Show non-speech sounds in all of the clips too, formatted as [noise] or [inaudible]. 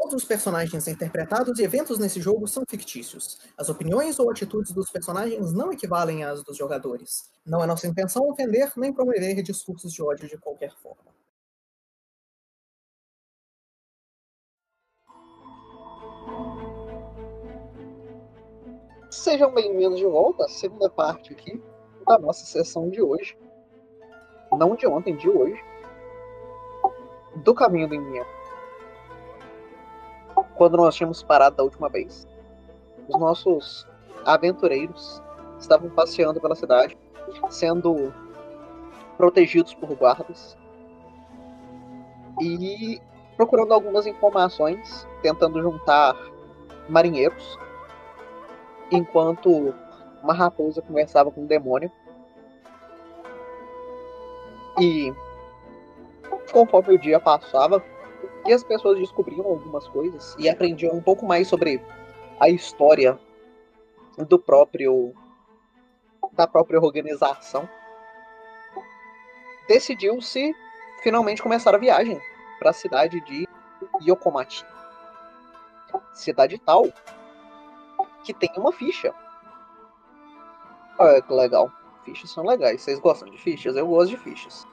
Todos os personagens interpretados e eventos nesse jogo são fictícios. As opiniões ou atitudes dos personagens não equivalem às dos jogadores. Não é nossa intenção ofender nem promover discursos de ódio de qualquer forma. Sejam bem-vindos de volta à segunda parte aqui da nossa sessão de hoje. Não de ontem, de hoje. Do caminho do inimigo quando nós tínhamos parado da última vez, os nossos aventureiros estavam passeando pela cidade, sendo protegidos por guardas e procurando algumas informações, tentando juntar marinheiros, enquanto uma raposa conversava com um demônio. E conforme o dia passava, e as pessoas descobriam algumas coisas e aprendiam um pouco mais sobre a história do próprio da própria organização. Decidiu-se finalmente começar a viagem para a cidade de Yokomati. Cidade tal que tem uma ficha. Olha que legal. Fichas são legais. Vocês gostam de fichas? Eu gosto de fichas.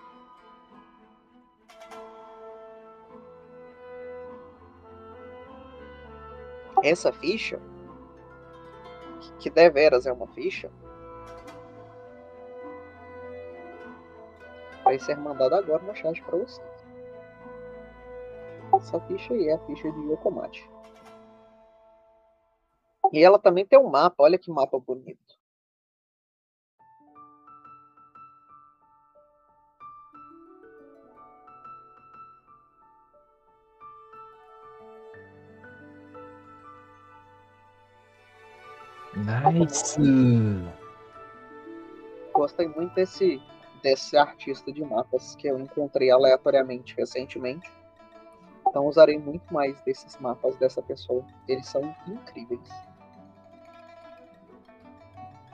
Essa ficha, que deveras é uma ficha, vai ser mandada agora no chat para vocês. Essa ficha aí é a ficha de Yokomate. E ela também tem um mapa, olha que mapa bonito. Nice! Gostei muito desse, desse artista de mapas que eu encontrei aleatoriamente recentemente. Então usarei muito mais desses mapas dessa pessoa. Eles são incríveis.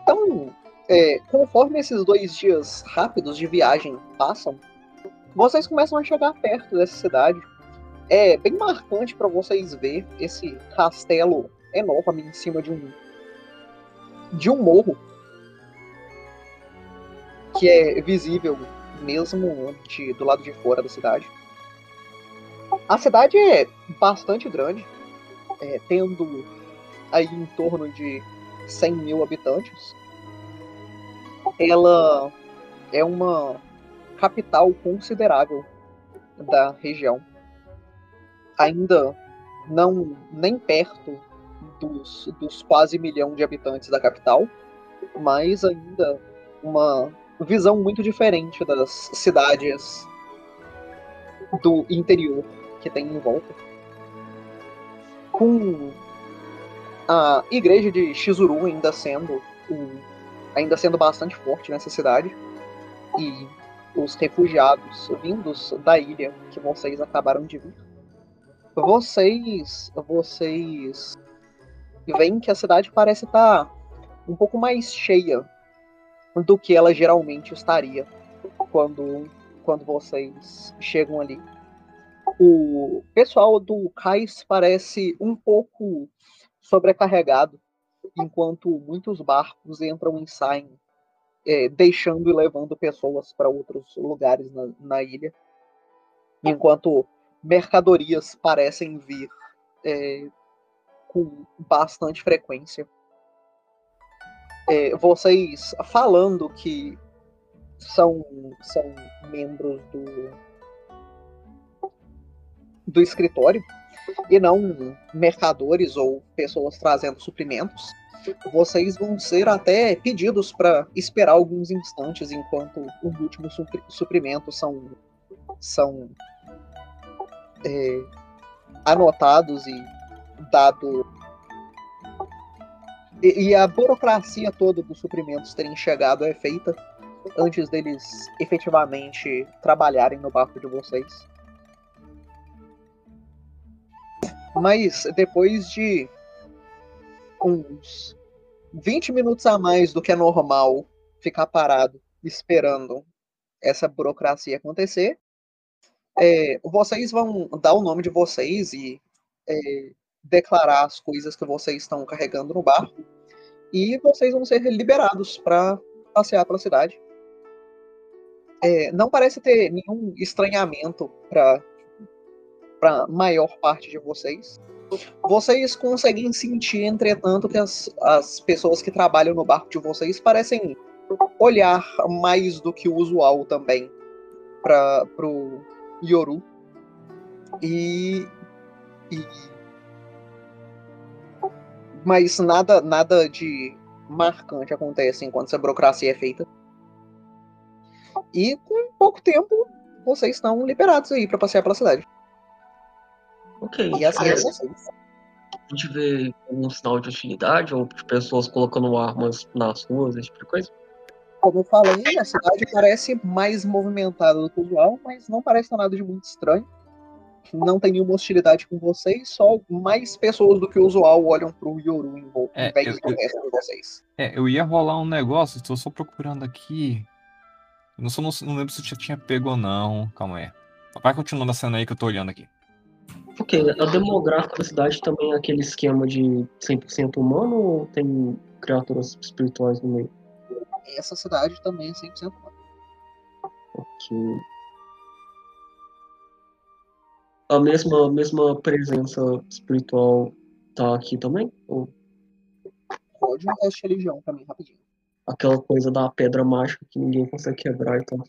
Então, é, conforme esses dois dias rápidos de viagem passam, vocês começam a chegar perto dessa cidade. É bem marcante para vocês ver esse castelo enorme em cima de um de um morro que é visível mesmo de, do lado de fora da cidade. A cidade é bastante grande, é, tendo aí em torno de 100 mil habitantes. Ela é uma capital considerável da região. Ainda não nem perto dos, dos quase milhão de habitantes da capital, mas ainda uma visão muito diferente das cidades do interior que tem em volta. Com a igreja de Shizuru ainda sendo um, ainda sendo bastante forte nessa cidade e os refugiados vindos da ilha que vocês acabaram de vir. Vocês vocês veem que a cidade parece estar tá um pouco mais cheia do que ela geralmente estaria quando, quando vocês chegam ali. O pessoal do cais parece um pouco sobrecarregado, enquanto muitos barcos entram e saem, é, deixando e levando pessoas para outros lugares na, na, ilha, enquanto mercadorias parecem vir é, com bastante frequência. É, vocês falando que são, são membros do, do escritório e não mercadores ou pessoas trazendo suprimentos, vocês vão ser até pedidos para esperar alguns instantes enquanto os últimos suprimentos são, são é, anotados e dado e, e, a burocracia toda dos suprimentos terem chegado é feita antes deles efetivamente trabalharem no barco de vocês. Mas depois de uns 20 minutos a mais do que é normal ficar parado esperando essa burocracia acontecer, é, vocês vão dar o nome de vocês e é, declarar as coisas que vocês estão carregando no barco e vocês vão ser liberados para passear pela cidade. É, não parece ter nenhum estranhamento para para maior parte de vocês. Vocês conseguem sentir, entretanto, que as, as pessoas que trabalham no barco de vocês parecem olhar mais do que o usual também para o Yoru. E, e mas nada, nada de marcante acontece enquanto essa burocracia é feita. E com pouco tempo, vocês estão liberados aí para passear pela cidade. Ok. E assim é vocês. A gente vê algum sinal de hostilidade ou de pessoas colocando armas nas ruas, esse tipo de coisa? Como eu falei, a cidade parece mais movimentada do que o usual, mas não parece nada de muito estranho não tem nenhuma hostilidade com vocês, só mais pessoas do que o usual olham pro Yoru em, é, em vez do resto de vocês. É, eu ia rolar um negócio, estou só procurando aqui. Eu não, sou, não, não lembro se eu já tinha pego ou não. Calma aí. Vai continuando a cena aí que eu tô olhando aqui. Ok, a demográfica da cidade também é aquele esquema de 100% humano ou tem criaturas espirituais no meio? Essa cidade também é 100% humana. Ok a mesma, mesma presença espiritual tá aqui também? Ou... Pode um teste de religião mim, rapidinho. Aquela coisa da pedra mágica que ninguém consegue quebrar e tal.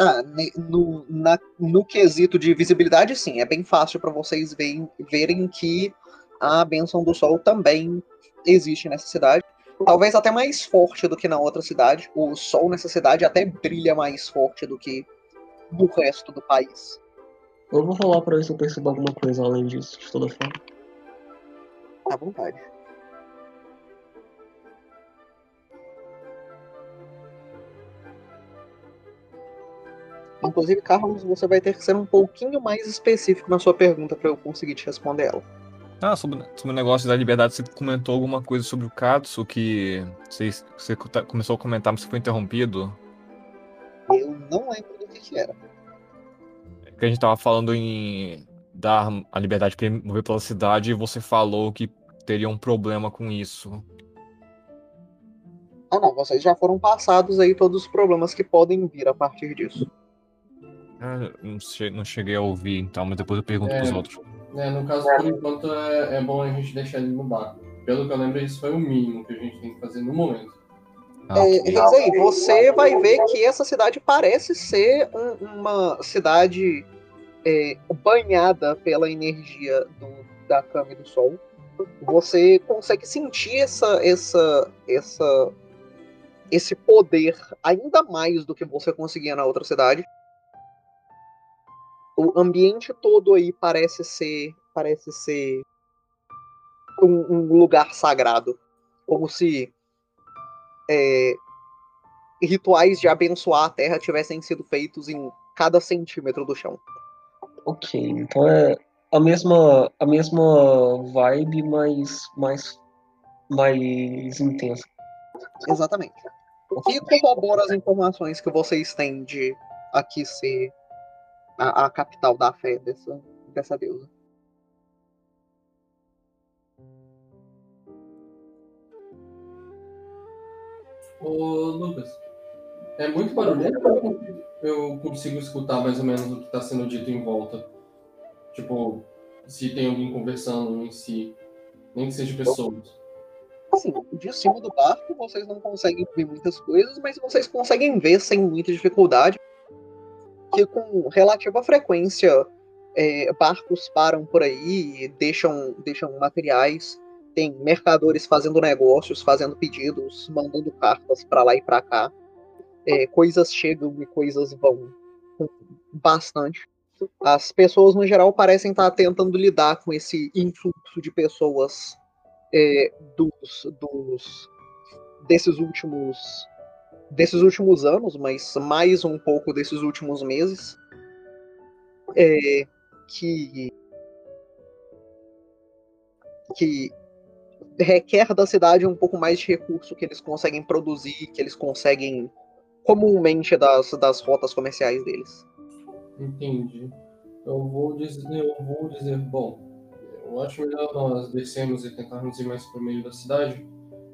Ah, no, na, no quesito de visibilidade, sim, é bem fácil para vocês verem, verem que a benção do sol também existe nessa cidade. Talvez até mais forte do que na outra cidade. O sol nessa cidade até brilha mais forte do que do resto do país. Eu vou rolar pra ver se eu percebo alguma coisa além disso, de toda forma. À vontade. Inclusive, Carlos, você vai ter que ser um pouquinho mais específico na sua pergunta para eu conseguir te responder ela. Ah, sobre, sobre o negócio da liberdade, você comentou alguma coisa sobre o Katsu que você, você começou a comentar, mas você foi interrompido. Eu não lembro do que, que era. É que a gente tava falando em dar a liberdade para ele mover pela cidade e você falou que teria um problema com isso. Ah não, vocês já foram passados aí todos os problemas que podem vir a partir disso. Ah, não, che não cheguei a ouvir então, mas depois eu pergunto é, pros outros. É, no caso, por enquanto, é, é bom a gente deixar ele no barco. Pelo que eu lembro, isso foi o mínimo que a gente tem que fazer no momento. Ah, é, você vai ver que essa cidade parece ser um, uma cidade é, banhada pela energia do, da cama e do sol. Você consegue sentir essa, essa, essa, esse poder ainda mais do que você conseguia na outra cidade. O ambiente todo aí parece ser, parece ser um, um lugar sagrado, como se é, rituais de abençoar a terra tivessem sido feitos em cada centímetro do chão. Ok, então é a mesma, a mesma vibe, mas mais, mais intensa. Exatamente. O que corrobora as informações que vocês têm de aqui ser a, a capital da fé dessa, dessa deusa? Ô, Lucas, é muito barulhento eu consigo escutar mais ou menos o que está sendo dito em volta? Tipo, se tem alguém conversando em si, nem que seja pessoas. Assim, de cima do barco vocês não conseguem ver muitas coisas, mas vocês conseguem ver sem muita dificuldade que com relativa frequência é, barcos param por aí e deixam, deixam materiais tem mercadores fazendo negócios, fazendo pedidos, mandando cartas para lá e para cá. É, coisas chegam e coisas vão bastante. As pessoas, no geral, parecem estar tentando lidar com esse influxo de pessoas é, dos, dos, desses últimos desses últimos anos, mas mais um pouco desses últimos meses, é, que que requer da cidade um pouco mais de recurso que eles conseguem produzir, que eles conseguem comumente das, das rotas comerciais deles. Entendi. eu vou dizer, eu vou dizer, bom, eu acho melhor nós descermos e tentarmos ir mais para o meio da cidade.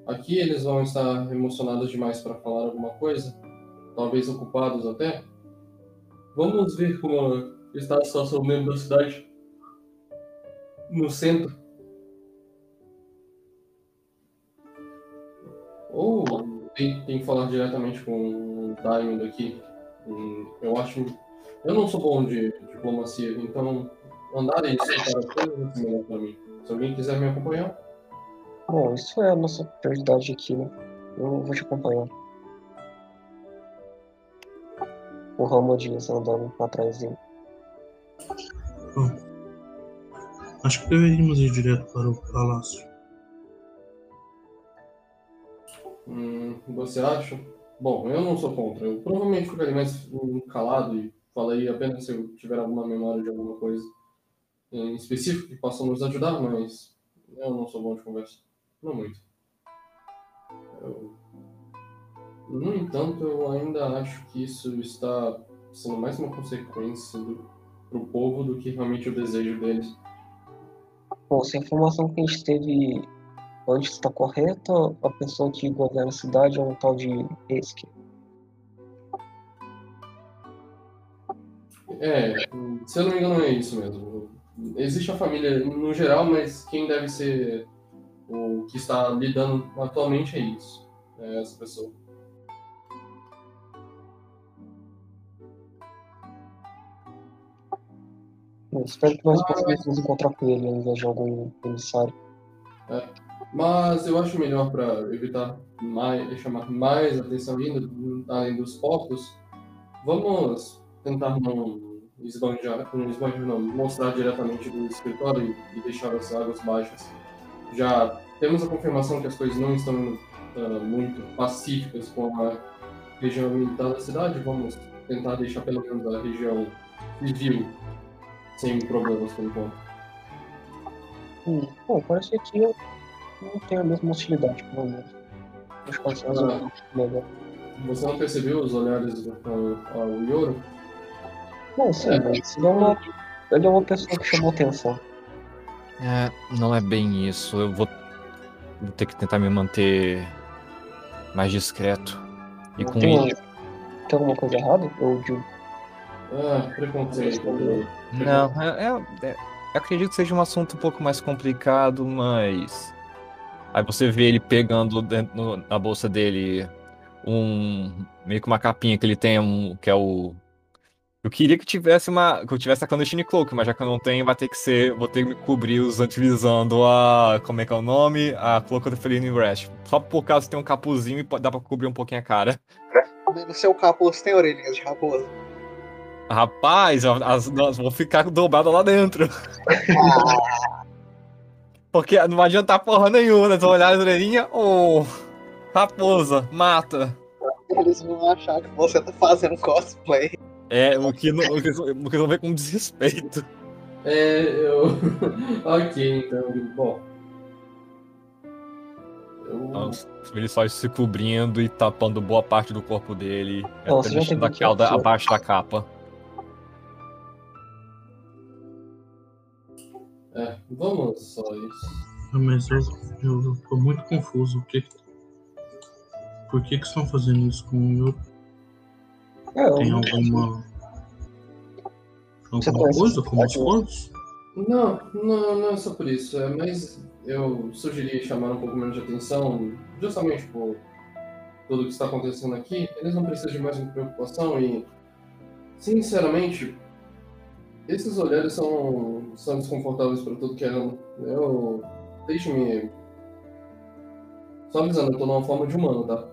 Aqui eles vão estar emocionados demais para falar alguma coisa, talvez ocupados até. Vamos ver como está a situação dentro da cidade, no centro. Ou tem, tem que falar diretamente com o Diamond aqui. Hum, Eu acho. Eu não sou bom de diplomacia, então andar e as coisas é melhor pra mim. Se alguém quiser me acompanhar, Bom, isso é a nossa prioridade aqui, né? Eu vou te acompanhar. O Ramo Dias andando atrás dele. Bom, acho que deveríamos ir direto para o palácio. Hum, você acha? Bom, eu não sou contra. Eu provavelmente ficaria mais calado e falaria apenas se eu tiver alguma memória de alguma coisa em específico que possa nos ajudar, mas eu não sou bom de conversa. Não muito. Eu- No entanto, eu ainda acho que isso está sendo mais uma consequência do, pro povo do que realmente o desejo deles. Bom, a informação que a gente teve antes está correta, a pessoa que governa a cidade é um tal de Eski. É, se eu não me engano é isso mesmo. Existe a família no geral, mas quem deve ser o que está lidando atualmente é isso. É essa pessoa. Eu espero que nós possamos nos encontrar com ele ao invés de algum emissário. Mas eu acho melhor para evitar mais, chamar mais atenção ainda, além dos portos, vamos tentar não esbanjar, não esbanjar não, mostrar diretamente do escritório e, deixar as águas baixas. Já temos a confirmação que as coisas não estão ah, muito pacíficas com a região militar da cidade, vamos tentar deixar pelo menos a região civil sem problemas por enquanto. Hum, bom, parece que aqui não tenho a mesma hostilidade, pelo menos. Acho que ser Ah. melhor. Você não percebeu os olhares ao, ao Yoro? Bom, sim, mas ele é, uma, ele é uma pessoa que chamou atenção. É, não é bem isso. Eu vou, vou ter que tentar me manter mais discreto. E com Tem, ele. tem alguma coisa errada? Eu digo, Ah, preconceito. Não, é, é- é- eu acredito que seja um assunto um pouco mais complicado, mas. Aí você vê ele pegando dentro, no- na bolsa dele um. meio que uma capinha que ele tem, um, que é o. Eu queria que tivesse uma. que eu tivesse a Clandestine Cloak, mas já que eu não tenho, vai ter que ser. Vou ter que me cobrir utilizando a. como é que é o nome? A Cloak of the Feline Rest. Só por causa tem um capuzinho e dá pra cobrir um pouquinho a cara. No seu capuz tem orelhinhas de raposa. Rapaz, as, as vão ficar dobradas lá dentro. [laughs] Porque não vai adiantar porra nenhuma, né? Tu olhar as orelhinhas, ô. raposa, mata. Eles vão achar que você tá fazendo cosplay. É, o que não, o que, o que eles vão ver com desrespeito. É, eu. [laughs] ok, então. Bom. Eu... Então, ele só se cobrindo e tapando boa parte do corpo dele. Não, até deixando a cauda abaixo da capa. Vamos só isso. Ah, Mas eu, eu tô muito confuso. O que que- Por que que estão fazendo isso com o Yoro? é, eu Tem não- alguma. Alguma coisa como os cidade? corvos? Não, não, não é só por isso. É mais. Eu sugeri chamar um pouco menos de atenção, justamente por tudo que está acontecendo aqui. Eles não precisam de mais uma preocupação e. Sinceramente, esses olhares são, são desconfortáveis para tudo que é ano. Eu. Deixe-me. Só avisando, eu tô numa forma de humano, tá?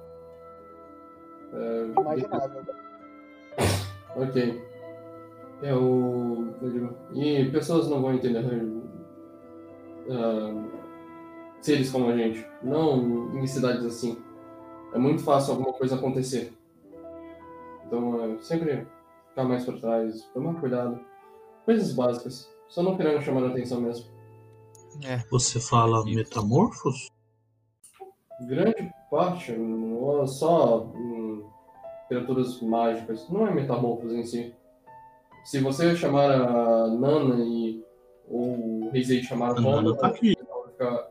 É, Imaginável. Ok. Eu, eu digo, e pessoas não vão entender ah, seres como a gente. Não em cidades assim. É muito fácil alguma coisa acontecer. Então, é, sempre ficar mais por trás, tomar cuidado. Coisas básicas. Só não querendo chamar a atenção mesmo. Você fala metamorfos? Grande parte, não é só hum, criaturas mágicas. Não é metamorfose em si. se você chamar a Nana e ou o Reisei chamar a Nana tá aqui. vai ficar.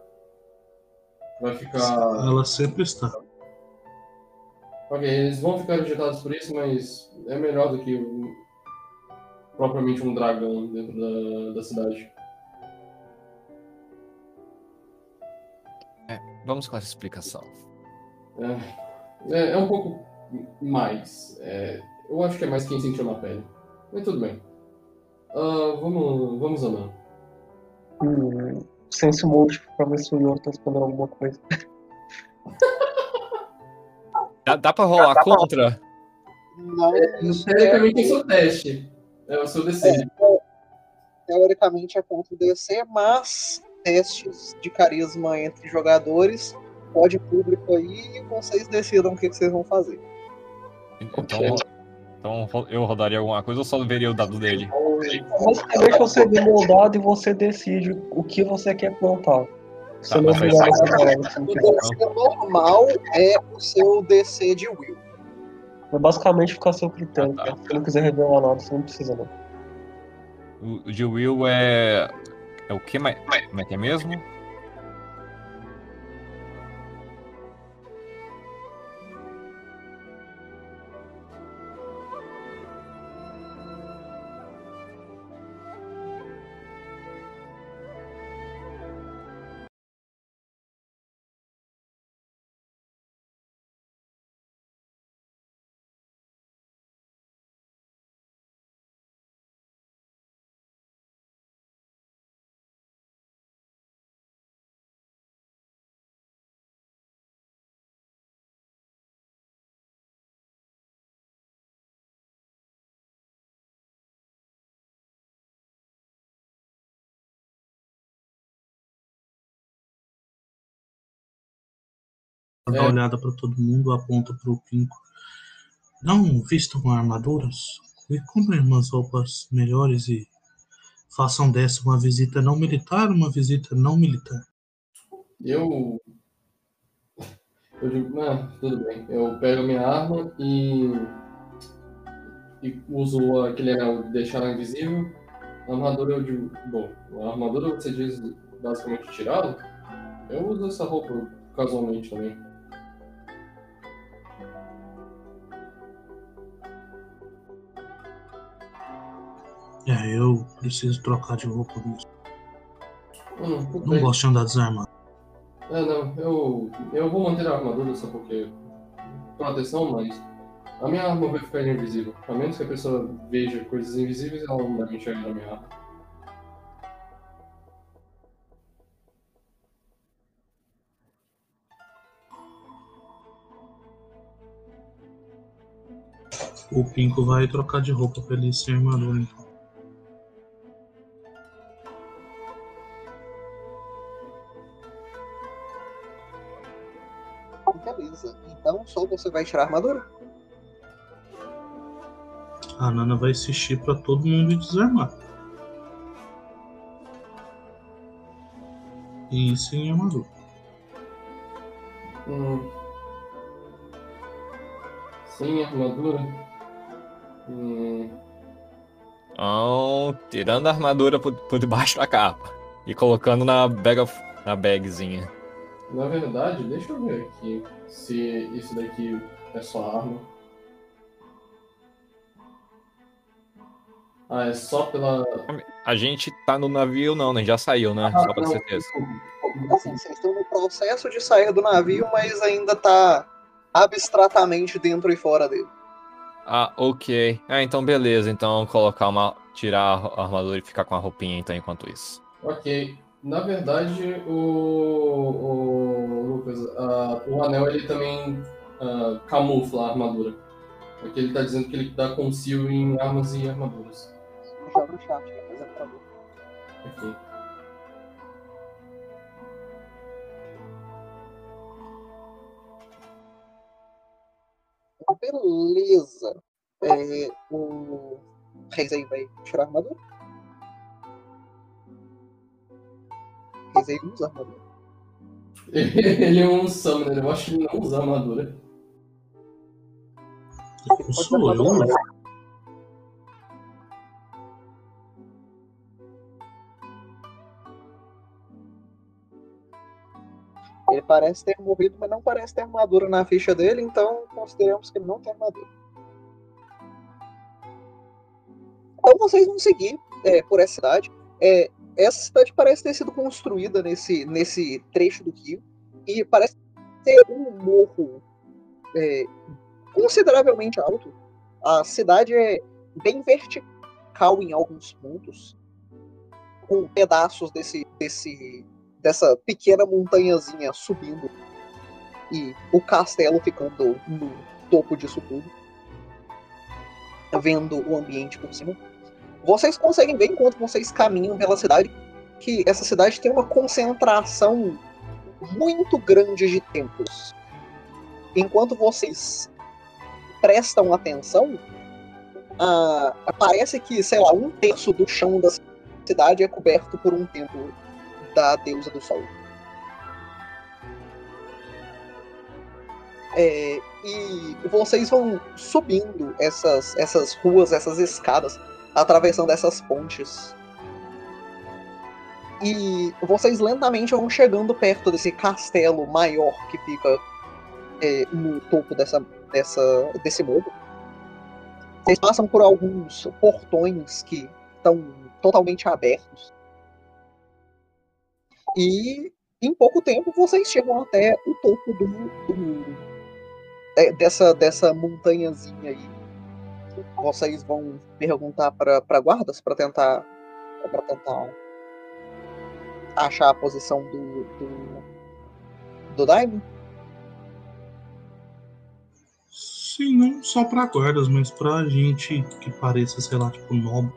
Vai ficar. Ela sempre está. Ok, eles vão ficar agitados por isso, mas é melhor do que propriamente um dragão dentro da, da cidade. Vamos com essa explicação. É, é um pouco mais. é, eu acho que é mais quem sentiu na pele. Mas tudo bem. Ah, vamos, vamos andando. Hum, sense mode pra ver se o Yoro tá respondendo alguma coisa. Dá, dá pra rolar contra? Não, isso é, Teoricamente, é o teste. É o seu DC. teoricamente é contra o DC, mas testes de carisma entre jogadores, pode público aí e vocês decidam o que que vocês vão fazer. Então, então ro- eu rodaria alguma coisa ou só veria o dado dele? Basicamente você vê meu dado e você decide o que você quer plantar. Você Tá, não é mas O. DC normal é o seu DC de Will. É basicamente ficar a seu critério. Ah, tá. Se não quiser revelar nada, você não precisa não. O, o de Will é. É o que? mais- Como é que é mesmo? Dá É. uma olhada pra todo mundo, aponta pro Pinco. Não vistam armaduras e comprem umas roupas melhores e façam dessa uma visita não militar, uma visita não militar. Eu. Eu digo, ah, tudo bem. Eu pego minha arma e. E uso aquele anel de deixar invisível. A armadura eu digo, bom, a armadura você diz basicamente tirá-la. Eu uso essa roupa casualmente também. É, eu preciso trocar de roupa mesmo. Hum, Não bem. gosto de andar desarmado. É, não, eu, eu vou manter a armadura só porque. proteção, mas. A minha arma vai ficar invisível. A menos que a pessoa veja coisas invisíveis, ela não deve enxergar a minha arma. O Pinco vai trocar de roupa pra ele ser armador, então. Beleza. Então só você vai tirar a armadura? A Nana vai insistir pra todo mundo desarmar. E sem armadura. Hum. Sem armadura. Hum. Então, tirando a armadura por, por debaixo da capa e colocando na, bag of- na bagzinha. Na verdade, deixa eu ver aqui se isso daqui é só arma. Ah, é só pela. A gente tá no navio, não, né? Já saiu, né? Só pra não, certeza. Assim, vocês estão no processo de sair do navio, mas ainda tá abstratamente dentro e fora dele. Ah, ok. Ah, então beleza. Então colocar uma. Tirar a armadura e ficar com a roupinha então enquanto isso. Ok. Na verdade, o, o Lucas, o anel ele também ah, camufla a armadura. Aqui ele tá dizendo que ele dá conceal em armas e armaduras. Já no chat, pra ver. Aqui. Beleza. É, o Reis aí vai tirar a armadura? mas ele usa armadura. [laughs] ele é um summoner, né? eu acho que ele não usa armadura. Eu sou eu, né? Ele parece ter morrido, mas não parece ter armadura na ficha dele, então consideramos que ele não tem armadura. Então vocês vão seguir é, por essa cidade. É, essa cidade parece ter sido construída nesse, nesse trecho do rio e parece ter um morro é, consideravelmente alto. A cidade é bem vertical em alguns pontos, com pedaços desse, desse, dessa pequena montanhazinha subindo e o castelo ficando no topo disso tudo, vendo o ambiente por cima. Vocês conseguem ver enquanto vocês caminham pela cidade que essa cidade tem uma concentração muito grande de templos. Enquanto vocês prestam atenção, uh, parece que, sei lá, um terço do chão da cidade é coberto por um templo da deusa do sol. É, e vocês vão subindo essas, essas ruas, essas escadas, atravessando essas pontes. E vocês lentamente vão chegando perto desse castelo maior que fica é, no topo dessa, dessa, desse morro. Vocês passam por alguns portões que estão totalmente abertos. E em pouco tempo vocês chegam até o topo do, do é, dessa, dessa montanhazinha aí. Vocês vão perguntar para guardas para tentar para tentar achar a posição do do, do Daimon? Sim, não só para guardas, mas pra gente que pareça, sei lá, tipo, nobre.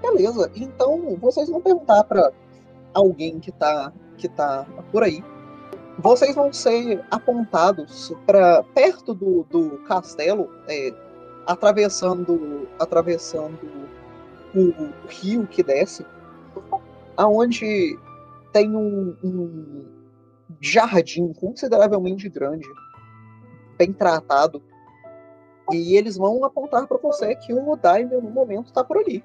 Beleza, então vocês vão perguntar para alguém que tá, que tá por aí. Vocês vão ser apontados para perto do, do castelo, é, atravessando, atravessando o, rio que desce, aonde tem um, um jardim consideravelmente grande, bem tratado, e eles vão apontar para você que o Daimyo no momento está por ali.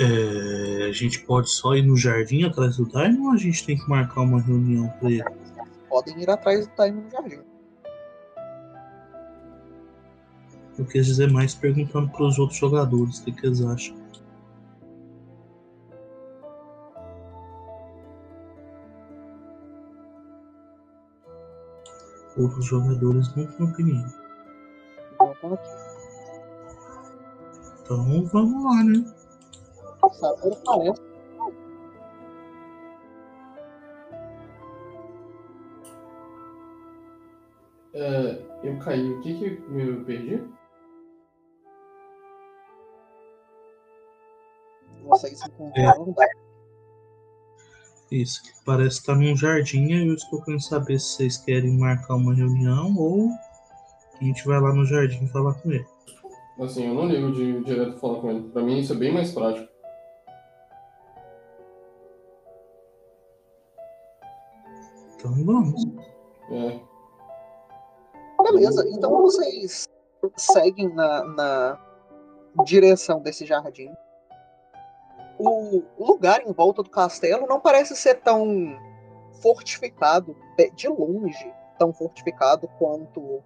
É, a gente pode só ir no jardim atrás do Daimon ou a gente tem que marcar uma reunião para ele? Podem ir atrás do Daimon no jardim. Eu quis dizer mais perguntando para os outros jogadores o que, que eles acham. Outros jogadores não têm opinião. Então vamos lá, né? Passado parece. É, eu caí. O que que eu perdi? Vocês encontraram é. Isso, parece estar num jardim e eu estou querendo saber se vocês querem marcar uma reunião ou a gente vai lá no jardim falar com ele. Assim, eu não ligo de direto falar com ele. Pra mim isso é bem mais prático. Então vamos. É. Beleza, então vocês seguem na, na direção desse jardim. O lugar em volta do castelo não parece ser tão fortificado, de longe, tão fortificado quanto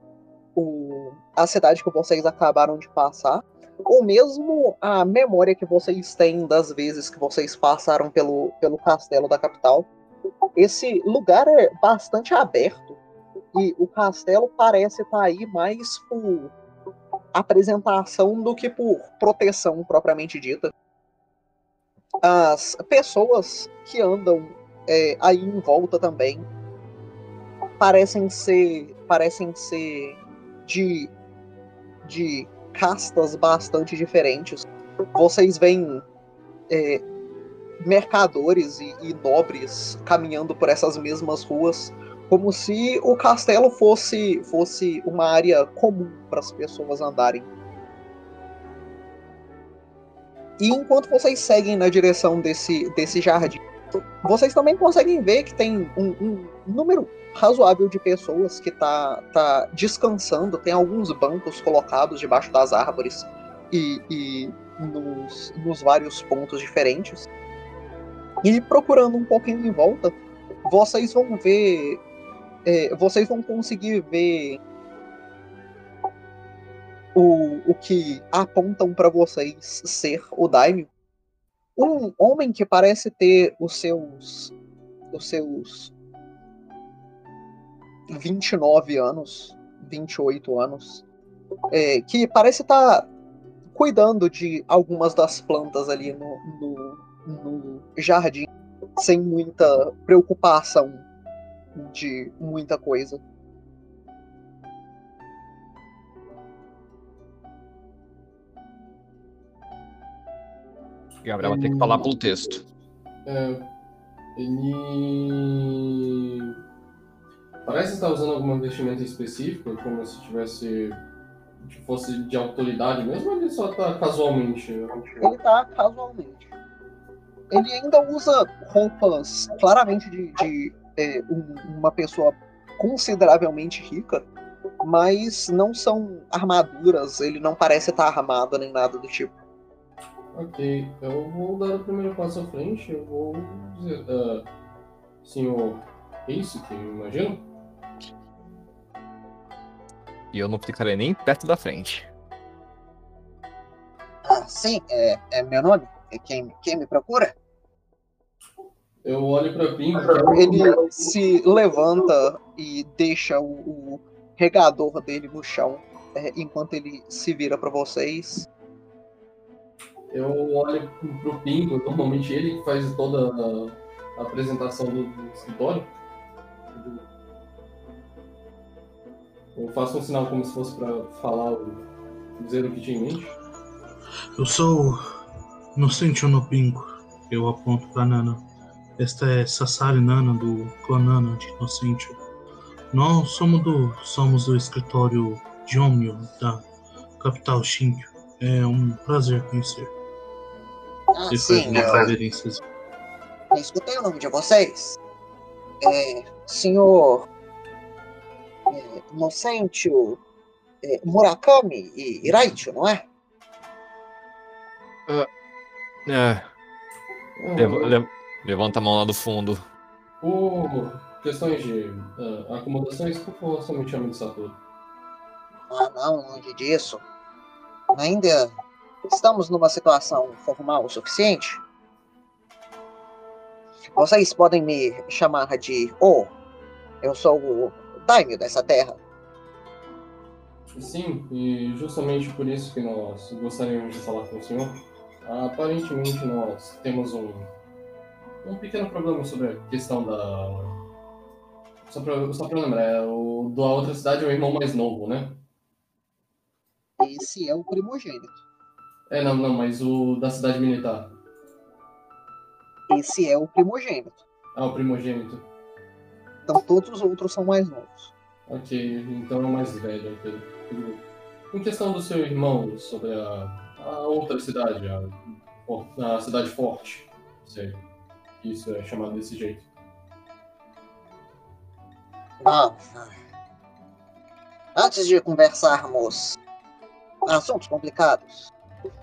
o, a cidade que vocês acabaram de passar, ou mesmo a memória que vocês têm das vezes que vocês passaram pelo, pelo castelo da capital esse lugar é bastante aberto e o castelo parece estar tá aí mais por apresentação do que por proteção propriamente dita. As pessoas que andam é, aí em volta também parecem ser parecem ser de de castas bastante diferentes. Vocês veem é, mercadores e, e nobres caminhando por essas mesmas ruas, como se o castelo fosse, fosse uma área comum para as pessoas andarem. E enquanto vocês seguem na direção desse, desse jardim, vocês também conseguem ver que tem um, um número razoável de pessoas que tá, tá descansando. Tem alguns bancos colocados debaixo das árvores e, e nos, nos vários pontos diferentes. E procurando um pouquinho em volta, vocês vão ver. é, vocês vão conseguir ver o, o que apontam para vocês ser o Daimyo. Um homem que parece ter os seus. os seus 29 anos, 28 anos, é, que parece estar cuidando de algumas das plantas ali no, no, no jardim, sem muita preocupação de muita coisa. Gabriel vai ter que falar pelo texto. É, ele parece estar usando alguma vestimenta específica, como se tivesse se fosse de autoridade mesmo, ou ele só tá casualmente? Ele tá casualmente. Ele ainda usa roupas claramente de, de, é, um- uma pessoa consideravelmente rica, mas não são armaduras, ele não parece estar armado nem nada do tipo. Ok, eu vou dar o primeiro passo à frente, eu vou dizer, ah, senhor, é isso que eu imagino? E eu não ficarei nem perto da frente. Ah, sim, é, é meu nome. É quem, quem me procura? Eu olho pra Pingo, Ele se levanta e deixa o, o regador dele no chão é, enquanto ele se vira para vocês. eu olho pro Pingo, normalmente ele que faz toda a, apresentação do, do escritório. Eu faço um sinal como se fosse pra falar, dizer o que tinha em mente. Eu sou Inocente Onopinko. Eu aponto pra Nana. Esta é Sassari Nana do clã Nana de Inocente. Nós somos do, somos do escritório de Omnio da capital Shinkyo. É um prazer conhecer. Ah, sim, de uma eu, reverências. eu escutei o nome de vocês. É, senhor é, Inocêncio é, Murakami e Iraicho, não é? É, Ah, leva- le- levanta a mão lá do fundo. Por questões de ah, acomodações, por favor, só me chame de Satoru. Ah, não, longe disso. Ainda estamos numa situação formal o suficiente. Vocês podem me chamar de O. Eu sou o daimyo dessa terra. Sim, e justamente por isso que nós gostaríamos de falar com o senhor. Aparentemente nós temos um, um pequeno problema sobre a questão da. Só pra, só pra lembrar, é o da outra cidade é o irmão mais novo, né? Esse é o primogênito. É, não, não, mas o da cidade militar. Esse é o primogênito. Ah, o primogênito. Então todos os outros são mais novos. Ok, então é o mais velho. Em questão do seu irmão, sobre a, a outra cidade, a, a cidade forte, sei, isso é chamado desse jeito. Bom, antes de conversarmos assuntos complicados,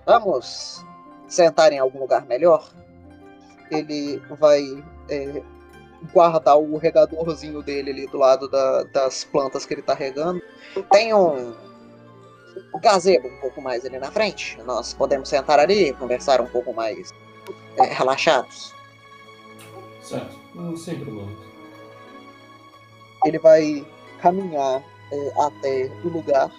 vamos sentar em algum lugar melhor. Ele vai é, guardar o regadorzinho dele ali do lado da- das plantas que ele tá regando. Tem um gazebo um pouco mais ali na frente. Nós podemos sentar ali e conversar um pouco mais é, relaxados. Certo, sem problema. ele vai caminhar é, até o lugar.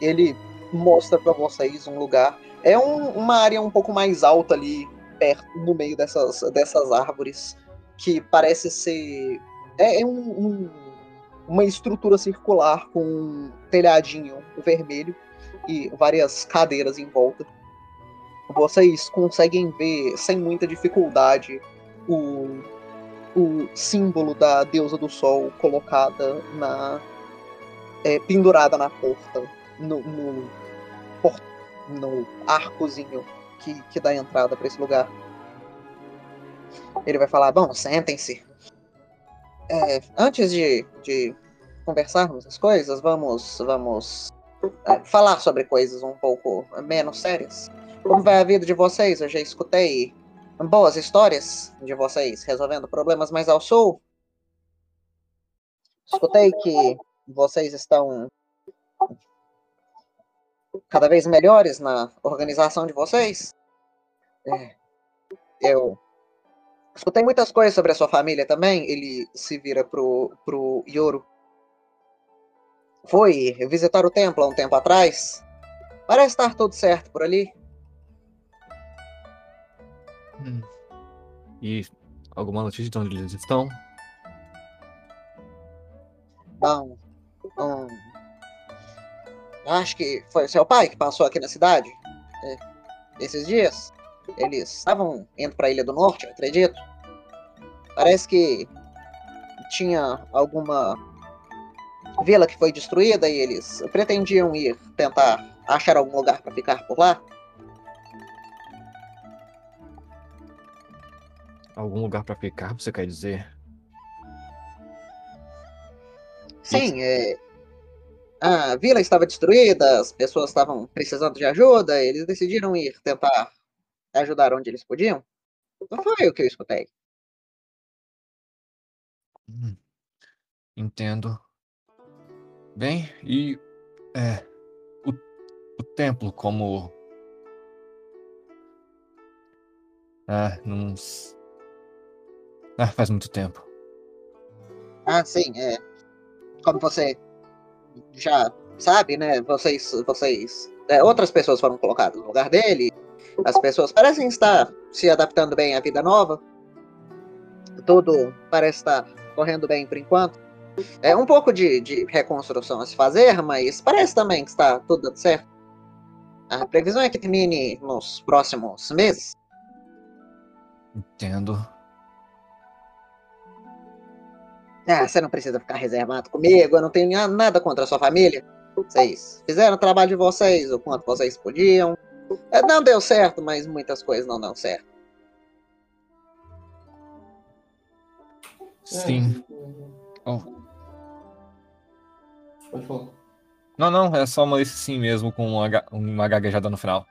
Ele mostra pra vocês um lugar. É um- uma área um pouco mais alta ali, perto, no meio dessas, dessas árvores, que parece ser. É, é um- um- uma estrutura circular com um telhadinho vermelho e várias cadeiras em volta. Vocês conseguem ver sem muita dificuldade o o símbolo da deusa do sol colocada na. é, pendurada na porta, no, no, no arcozinho que, que dá entrada para esse lugar. Ele vai falar: Bom, sentem-se. É, antes de, de conversarmos as coisas, vamos, vamos é, falar sobre coisas um pouco menos sérias. Como vai a vida de vocês? Eu já escutei boas histórias de vocês resolvendo problemas mais ao sul. Escutei que vocês estão cada vez melhores na organização de vocês. É, eu escutei muitas coisas sobre a sua família também. Ele se vira pro, pro Yoro. Foi visitar o templo há um tempo atrás. Parece estar tudo certo por ali. Hum. E alguma notícia de onde eles estão? Bom, um, acho que foi seu pai que passou aqui na cidade é, esses dias. Eles estavam indo para a Ilha do Norte, acredito. Parece que tinha alguma vila que foi destruída e eles pretendiam ir tentar achar algum lugar para ficar por lá. Algum lugar para ficar, você quer dizer? Sim, é, a vila estava destruída, as pessoas estavam precisando de ajuda, eles decidiram ir tentar ajudar onde eles podiam. Não foi o que eu escutei. Hum, entendo. Bem, e é, o, o templo como. Ah, não. Ah, faz muito tempo. Ah, sim, é. Como você já sabe, né? Vocês. vocês é, outras pessoas foram colocadas no lugar dele. As pessoas parecem estar se adaptando bem à vida nova. Tudo parece estar correndo bem por enquanto. É um pouco de, de reconstrução a se fazer, mas parece também que está tudo dando certo. A previsão é que termine nos próximos meses. Entendo. Ah, você não precisa ficar reservado comigo, eu não tenho nada contra a sua família. Vocês fizeram o trabalho de vocês o quanto vocês podiam. É, não deu certo, mas muitas coisas não dão certo. Sim. Oh. Pode falar. Não, não, é só uma esse sim mesmo, com uma, uma gaguejada no final.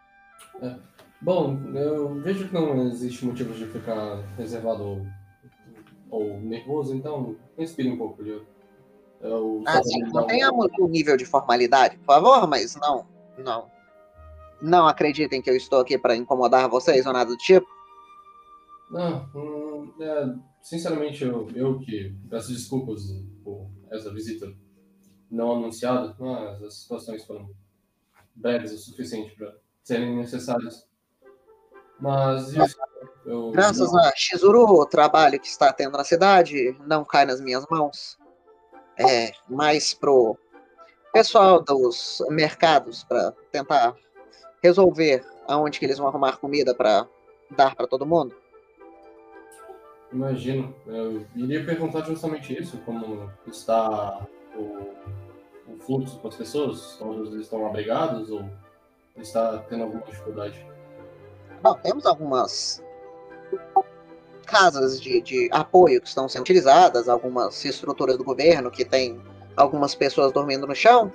Bom, eu vejo que não existe motivo de ficar reservado ou, nervoso, então respire um pouco, Leo. Eu Ah, sim, mantenhamos o nível de formalidade, por favor, mas não, não. Não acreditem que eu estou aqui para incomodar vocês ou nada do tipo. Não, hum, é, sinceramente, eu, eu que peço desculpas por essa visita não anunciada, mas as situações foram breves o suficiente para serem necessárias. Mas isso, eu. Graças a Shizuru, o trabalho que está tendo na cidade não cai nas minhas mãos. É mais pro pessoal dos mercados para tentar resolver aonde que eles vão arrumar comida para dar para todo mundo. Imagino. Eu iria perguntar justamente isso, como está o, o fluxo com as pessoas? Todos eles estão abrigados ou está tendo alguma dificuldade? Bom, temos algumas casas de, de apoio que estão sendo utilizadas, algumas estruturas do governo que tem algumas pessoas dormindo no chão,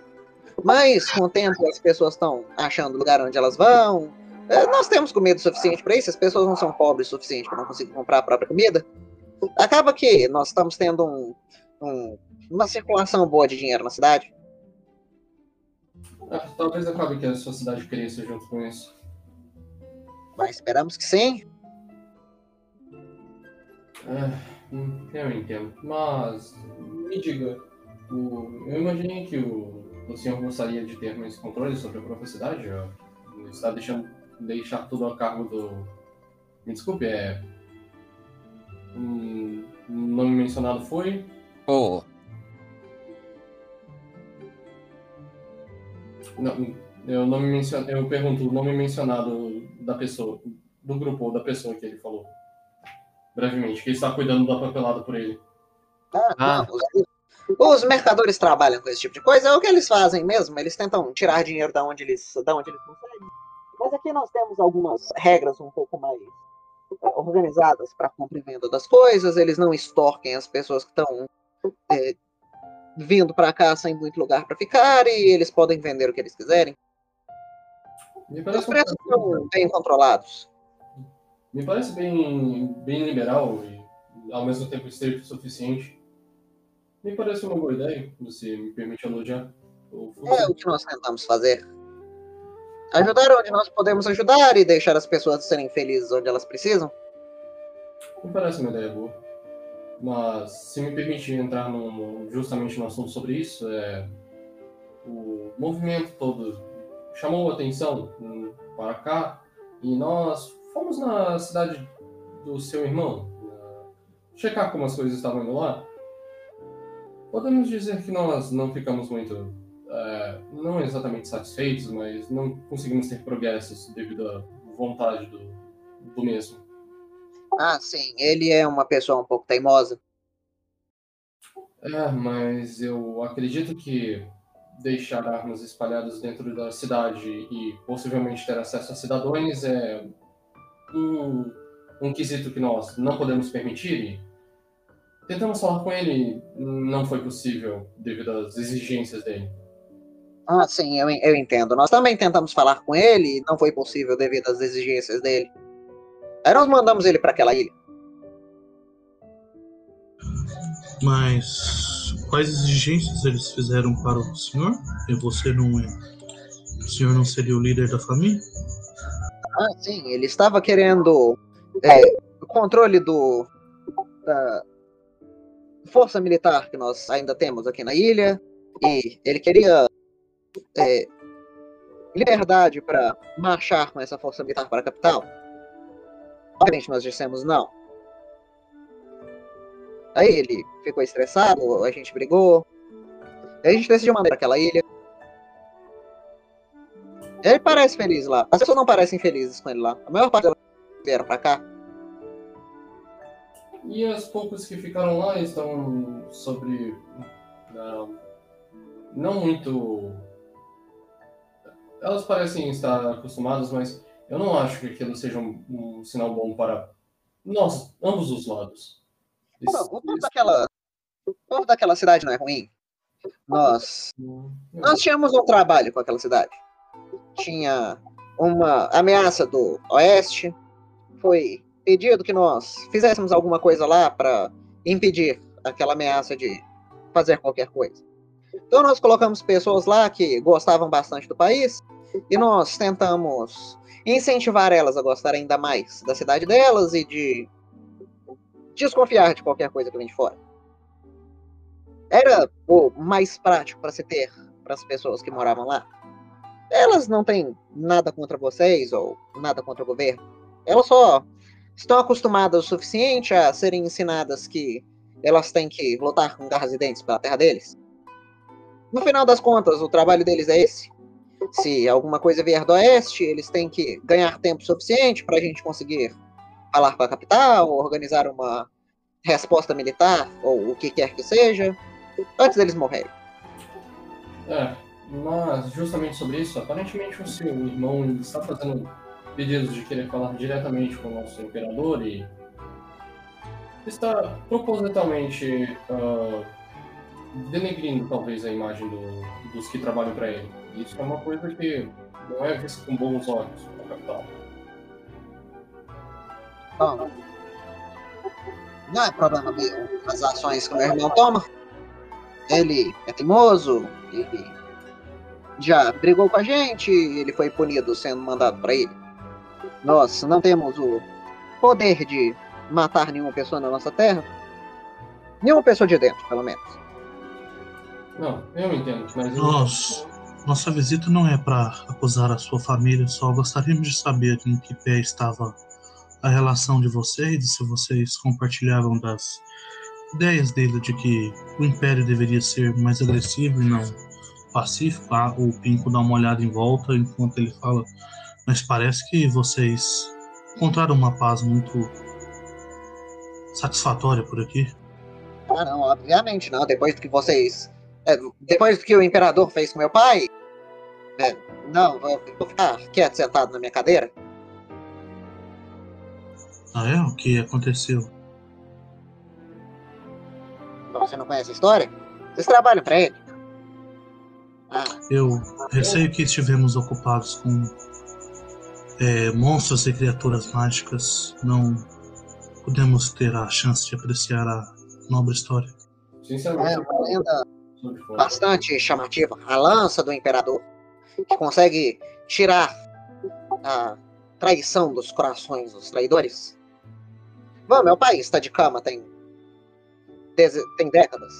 mas com o tempo as pessoas estão achando lugar onde elas vão. É, Nós temos comida suficiente para isso, as pessoas não são pobres o suficiente para não conseguir comprar a própria comida. Acaba que nós estamos tendo um- um- uma circulação boa de dinheiro na cidade. Ah, talvez acabe que a sua cidade cresça junto com isso. Mas esperamos que sim. É, hum, eu entendo. Mas me diga, o- eu imaginei que o, o senhor gostaria de ter mais controle sobre a ó. Está deixando deixar tudo a cargo do. Me desculpe, é. Um nome mencionado foi. Oh, Não, eu não me menciono, eu pergunto o nome mencionado da pessoa, do grupo ou da pessoa que ele falou. Brevemente, que está cuidando da papelada por ele. Ah, Ah. não, os, os mercadores trabalham com esse tipo de coisa, é o que eles fazem mesmo. Eles tentam tirar dinheiro da onde eles, da onde eles conseguem. Mas aqui nós temos algumas regras um pouco mais eh, organizadas para compra e venda das coisas. Eles não extorquem as pessoas que estão eh, vindo pra cá sem muito lugar pra ficar e eles podem vender o que eles quiserem. Os preços são bem controlados. Me parece bem, bem liberal e ao mesmo tempo estrito o suficiente. Me parece uma boa ideia, se me permite elogiar. É o que nós tentamos fazer. Ajudar onde nós podemos ajudar e deixar as pessoas serem felizes onde elas precisam. Me parece uma ideia boa. Mas, se me permite entrar num, justamente no assunto sobre isso, é, o movimento todo chamou a atenção hum, para cá e nós fomos na cidade do seu irmão na- checar como as coisas estavam indo lá. Podemos dizer que nós não ficamos muito, é, não exatamente satisfeitos, mas não conseguimos ter progressos devido à vontade do, do mesmo. Ah, sim, ele é uma pessoa um pouco teimosa. É, mas eu acredito que deixar armas espalhadas dentro da cidade e possivelmente ter acesso a cidadãos é um, um quesito que nós não podemos permitir. Tentamos falar com ele, não foi possível devido às exigências dele. Ah, sim, eu, eu entendo. Nós também tentamos falar com ele não foi possível devido às exigências dele. Aí nós mandamos ele para aquela ilha. Mas quais exigências eles fizeram para o senhor? E você não é. O senhor não seria o líder da família? Ah, sim, ele estava querendo é, o controle do da força militar que nós ainda temos aqui na ilha e ele queria é, liberdade para marchar com essa força militar para a capital. Obviamente nós dissemos não. Aí ele ficou estressado, a gente brigou. A gente decidiu mandar aquela ilha. Ele parece feliz lá. As pessoas não parecem felizes com ele lá. A maior parte delas vieram pra cá. E as poucas que ficaram lá estão sobre. Não, não muito. Elas parecem estar acostumadas, mas eu não acho que aquilo seja um, um sinal bom para nós, ambos os lados. Pô, O povo daquela, o povo daquela cidade não é ruim. Nós, nós tínhamos um trabalho com aquela cidade. Tinha uma ameaça do oeste. Foi pedido que nós fizéssemos alguma coisa lá para impedir aquela ameaça de fazer qualquer coisa. Então nós colocamos pessoas lá que gostavam bastante do país e nós tentamos incentivar elas a gostar ainda mais da cidade delas e de desconfiar de qualquer coisa que vem de fora. Era o mais prático para se ter para as pessoas que moravam lá. Elas não têm nada contra vocês ou nada contra o governo. Elas só estão acostumadas o suficiente a serem ensinadas que elas têm que lutar com garras e dentes pela terra deles. No final das contas, o trabalho deles é esse. Se alguma coisa vier do oeste, eles têm que ganhar tempo suficiente para a gente conseguir falar com a capital, organizar uma resposta militar, ou o que quer que seja, antes deles morrerem. É, mas justamente sobre isso, aparentemente o seu irmão está fazendo pedidos de querer falar diretamente com o nosso imperador e está propositalmente ah, denegrindo talvez a imagem do- dos que trabalham para ele. Isso é uma coisa que não é vista com bons olhos na capital. Bom, não é problema meu as ações que meu irmão toma. Ele é teimoso, ele já brigou com a gente, ele foi punido sendo mandado para ele. Nós não temos o poder de matar nenhuma pessoa na nossa terra. Nenhuma pessoa de dentro, pelo menos. Não, eu entendo, mas Nós, nossa visita não é para acusar a sua família, só gostaríamos de saber em que pé estava a relação de vocês, e se vocês compartilhavam das ideias dele de que o Império deveria ser mais agressivo e não pacífico. Ah, o Pinco dá uma olhada em volta enquanto ele fala, mas parece que vocês encontraram uma paz muito satisfatória por aqui. Ah, não, obviamente não. Depois do que vocês. é, depois do que o imperador fez com meu pai. é, não, vou vou ficar quieto sentado na minha cadeira. Ah, é? O que aconteceu? Você não conhece a história? Vocês trabalham pra ele? Eu receio que estivemos ocupados com é, monstros e criaturas mágicas. Não podemos ter a chance de apreciar a nobre história. é uma lenda bastante chamativa. A lança do imperador, que consegue tirar a traição dos corações dos traidores. Bom, meu país está de cama tem, tem décadas.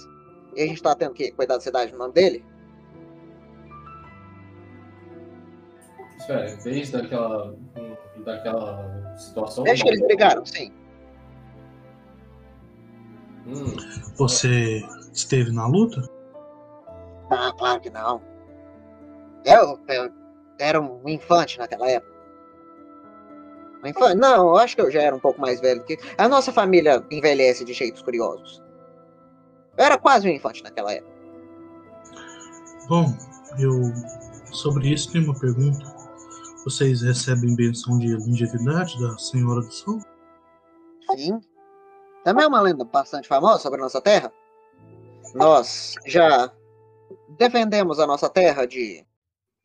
E a gente tá tendo que cuidar da cidade no nome dele. Espera, desde daquela, daquela situação. Desde que eles brigaram, sim. Hum, Você esteve na luta? Ah, claro que não. Eu, eu era um infante naquela época. Um infante? Não, eu acho que eu já era um pouco mais velho que. A nossa família envelhece de jeitos curiosos. Eu era quase um infante naquela época. Bom, eu sobre isso tenho uma pergunta. Vocês recebem benção de longevidade da Senhora do Sol? Sim. Também é uma lenda bastante famosa sobre a nossa terra. Nós já defendemos a nossa terra de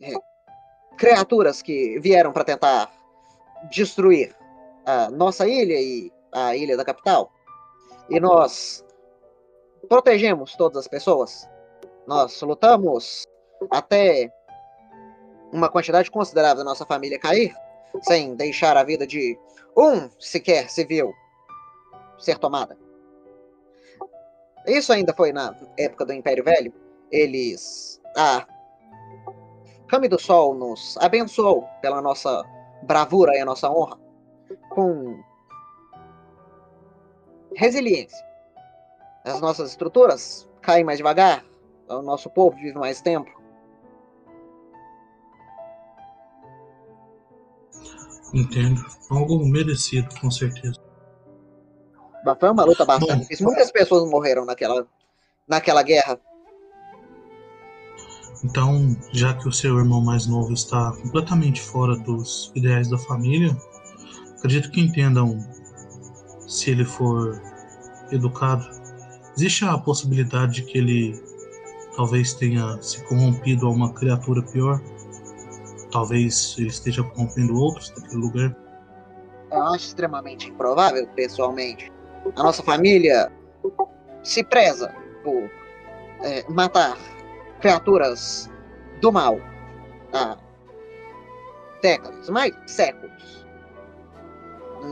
eh, criaturas que vieram para tentar destruir a nossa ilha e a ilha da capital. E nós protegemos todas as pessoas. Nós lutamos até uma quantidade considerável da nossa família cair, sem deixar a vida de um sequer civil ser tomada. Isso ainda foi na época do Império Velho. Eles. A Kami do Sol nos abençoou pela nossa bravura e a nossa honra com resiliência. As nossas estruturas caem mais devagar, o nosso povo vive mais tempo. Entendo. Algo merecido, com certeza. Mas foi uma luta bastante difícil. Muitas pessoas morreram naquela, naquela guerra. Então, já que o seu irmão mais novo está completamente fora dos ideais da família, acredito que entendam se ele for educado. Existe a possibilidade de que ele talvez tenha se corrompido a uma criatura pior? Talvez ele esteja corrompendo outros daquele lugar? Eu acho extremamente improvável, pessoalmente. A nossa família se preza por é, matar criaturas do mal há décadas, mais séculos.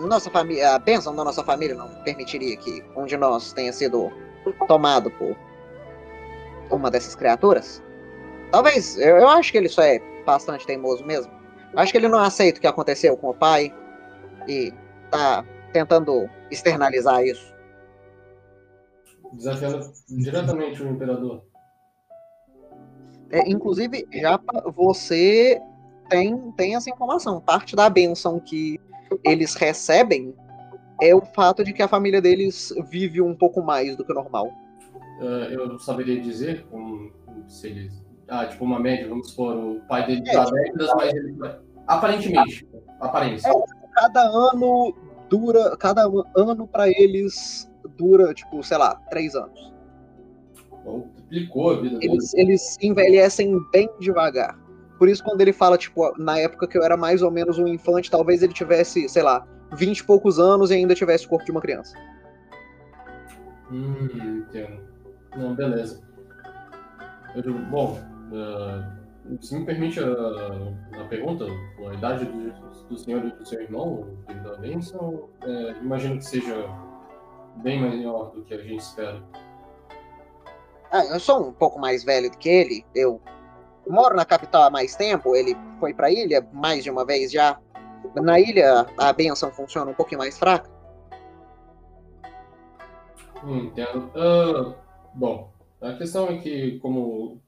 Nossa família, a bênção da nossa família não permitiria que um de nós tenha sido tomado por uma dessas criaturas. Talvez, eu, eu acho que ele só é bastante teimoso mesmo. Acho que ele não aceita o que aconteceu com o pai e tá tentando externalizar isso. desafiando diretamente o imperador. É, inclusive, já você tem, tem essa informação. Parte da benção que eles recebem é o fato de que a família deles vive um pouco mais do que o normal. Eh, eu saberia dizer como, se eles. Ah, tipo, uma média, vamos supor, o pai dele É, tá décadas, mas ele. Aparentemente. Aparência. Cada ano dura. Cada ano para eles dura, tipo, sei lá, três anos. Ou Duplicou a vida. Eles, eles envelhecem bem devagar. Por isso, quando ele fala, tipo, na época que eu era mais ou menos um infante, talvez ele tivesse, sei lá, vinte e poucos anos e ainda tivesse o corpo de uma criança. Hum, entendo. Não, beleza. Eu bom, eh, se me permite a, a pergunta, a idade do, do senhor e do seu irmão, da Benson, eh, imagino que seja bem maior do que a gente espera. Ah, eu sou um pouco mais velho do que ele. Eu moro na capital há mais tempo. Ele foi pra ilha mais de uma vez já. Na ilha, a benção funciona um pouquinho mais fraca. Hum, Entendo. Ah, bom, a questão é que, como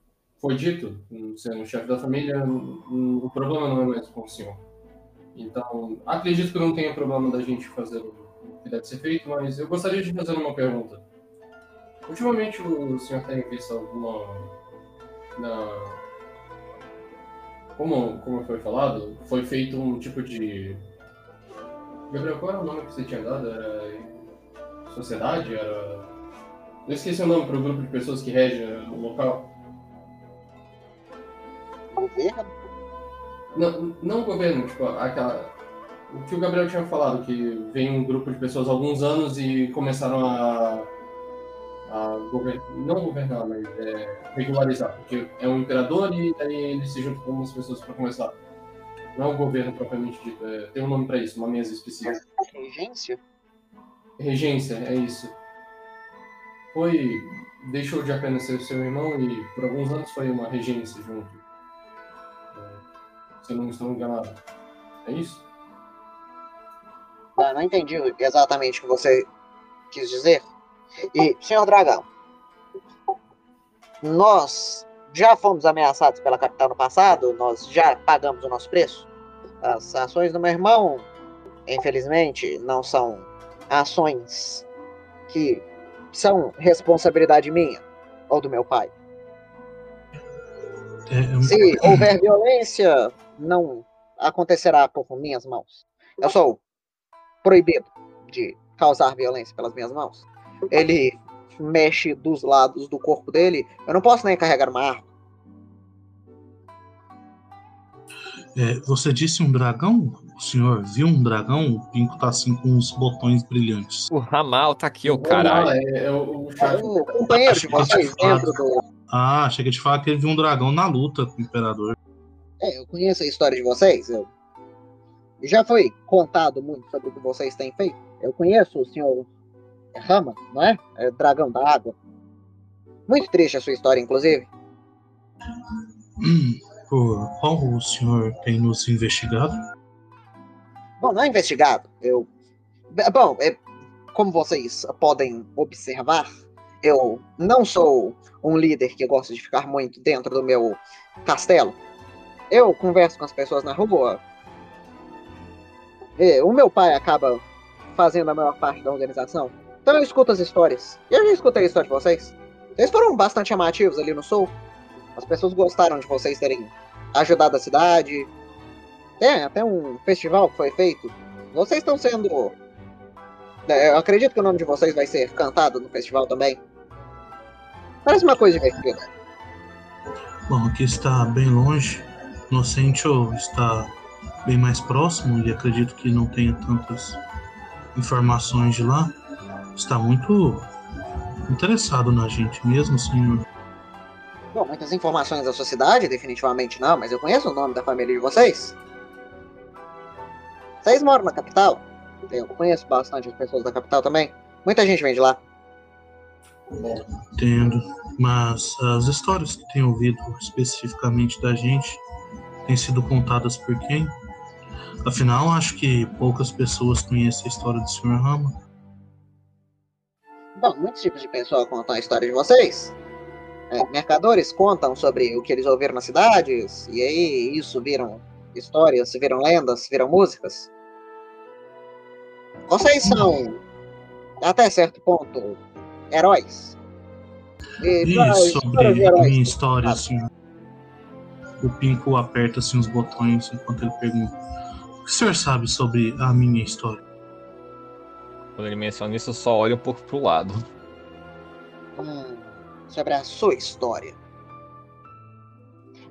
foi dito, sendo chefe da família, o problema não é mais com o senhor. Então, acredito que não tenha problema da gente fazer o que deve ser feito, mas eu gostaria de fazer uma pergunta. Ultimamente, o senhor tem visto alguma. Na... Como, como foi falado, foi feito um tipo de. Gabriel, qual era o nome que você tinha dado? Era sociedade? Era Eu esqueci o nome para o grupo de pessoas que rege o local. Governo? Não, não o governo, tipo, aquela. O que o Gabriel tinha falado, que vem um grupo de pessoas há alguns anos e começaram a. a gover... não governar, mas é, regularizar. Porque é um imperador e aí eles se juntam com algumas pessoas para começar. Não é o governo propriamente dito, é, tem um nome para isso, uma mesa específica. Regência? Regência, é isso. Foi. Deixou de apenas ser seu irmão e por alguns anos foi uma regência junto. É, Se eu não estou enganado. É isso? Ah, não entendi exatamente o que você quis dizer. E, senhor Dragão, nós já fomos ameaçados pela capital no passado, nós já pagamos o nosso preço. As ações do meu irmão, infelizmente, não são ações que são responsabilidade minha ou do meu pai. É, Se houver violência, não acontecerá por minhas mãos. Eu sou proibido de causar violência pelas minhas mãos. Ele mexe dos lados do corpo dele. Eu não posso nem carregar uma arma. é, você disse um dragão? O senhor viu um dragão? O Pinco tá assim com uns botões brilhantes. O Ramal tá aqui, ô caralho. É, é o, o chat. O companheiro de vocês dentro do. Ah, chega de falar que ele viu um dragão na luta com o imperador. É, eu conheço a história de vocês. Eu... Já foi contado muito sobre o que vocês têm feito. Eu conheço o senhor Rama, não é? é dragão da água. Muito triste a sua história, inclusive. [clears throat] Por qual o senhor tem nos investigado? Bom, não é investigado. Eu. Bom, é, como vocês podem observar, eu não sou um líder que gosta de ficar muito dentro do meu castelo. Eu converso com as pessoas na rua. E o meu pai acaba fazendo a maior parte da organização. Então eu escuto as histórias. E eu já escutei a história de vocês. Vocês foram bastante chamativos ali no sul. As pessoas gostaram de vocês terem ajudado a cidade. Tem até um festival que foi feito. Vocês estão sendo. É, Eu acredito que o nome de vocês vai ser cantado no festival também. Parece uma coisa divertida. Bom, aqui está bem longe. Inocentio está bem mais próximo e acredito que não tenha tantas informações de lá. Está muito interessado na gente mesmo, senhor. Bom, muitas informações da sua cidade, definitivamente não, mas eu conheço o nome da família de vocês. Vocês moram na capital? Eu conheço bastante as pessoas da capital também. Muita gente vem de lá. Entendo. Mas as histórias que tenho ouvido especificamente da gente têm sido contadas por quem? Afinal, acho que poucas pessoas conhecem a história do Sr. Rama. Bom, muitos tipos de pessoas contam a história de vocês. É, mercadores contam sobre o que eles ouviram nas cidades, e aí isso viram histórias, viram lendas, viram músicas. Vocês são, até certo ponto, heróis. E sobre a heróis, minha história, assim. O Pinco aperta assim os botões enquanto ele pergunta. O que o senhor sabe sobre a minha história? Quando ele menciona isso, eu só olho um pouco pro lado. Hum, sobre a sua história.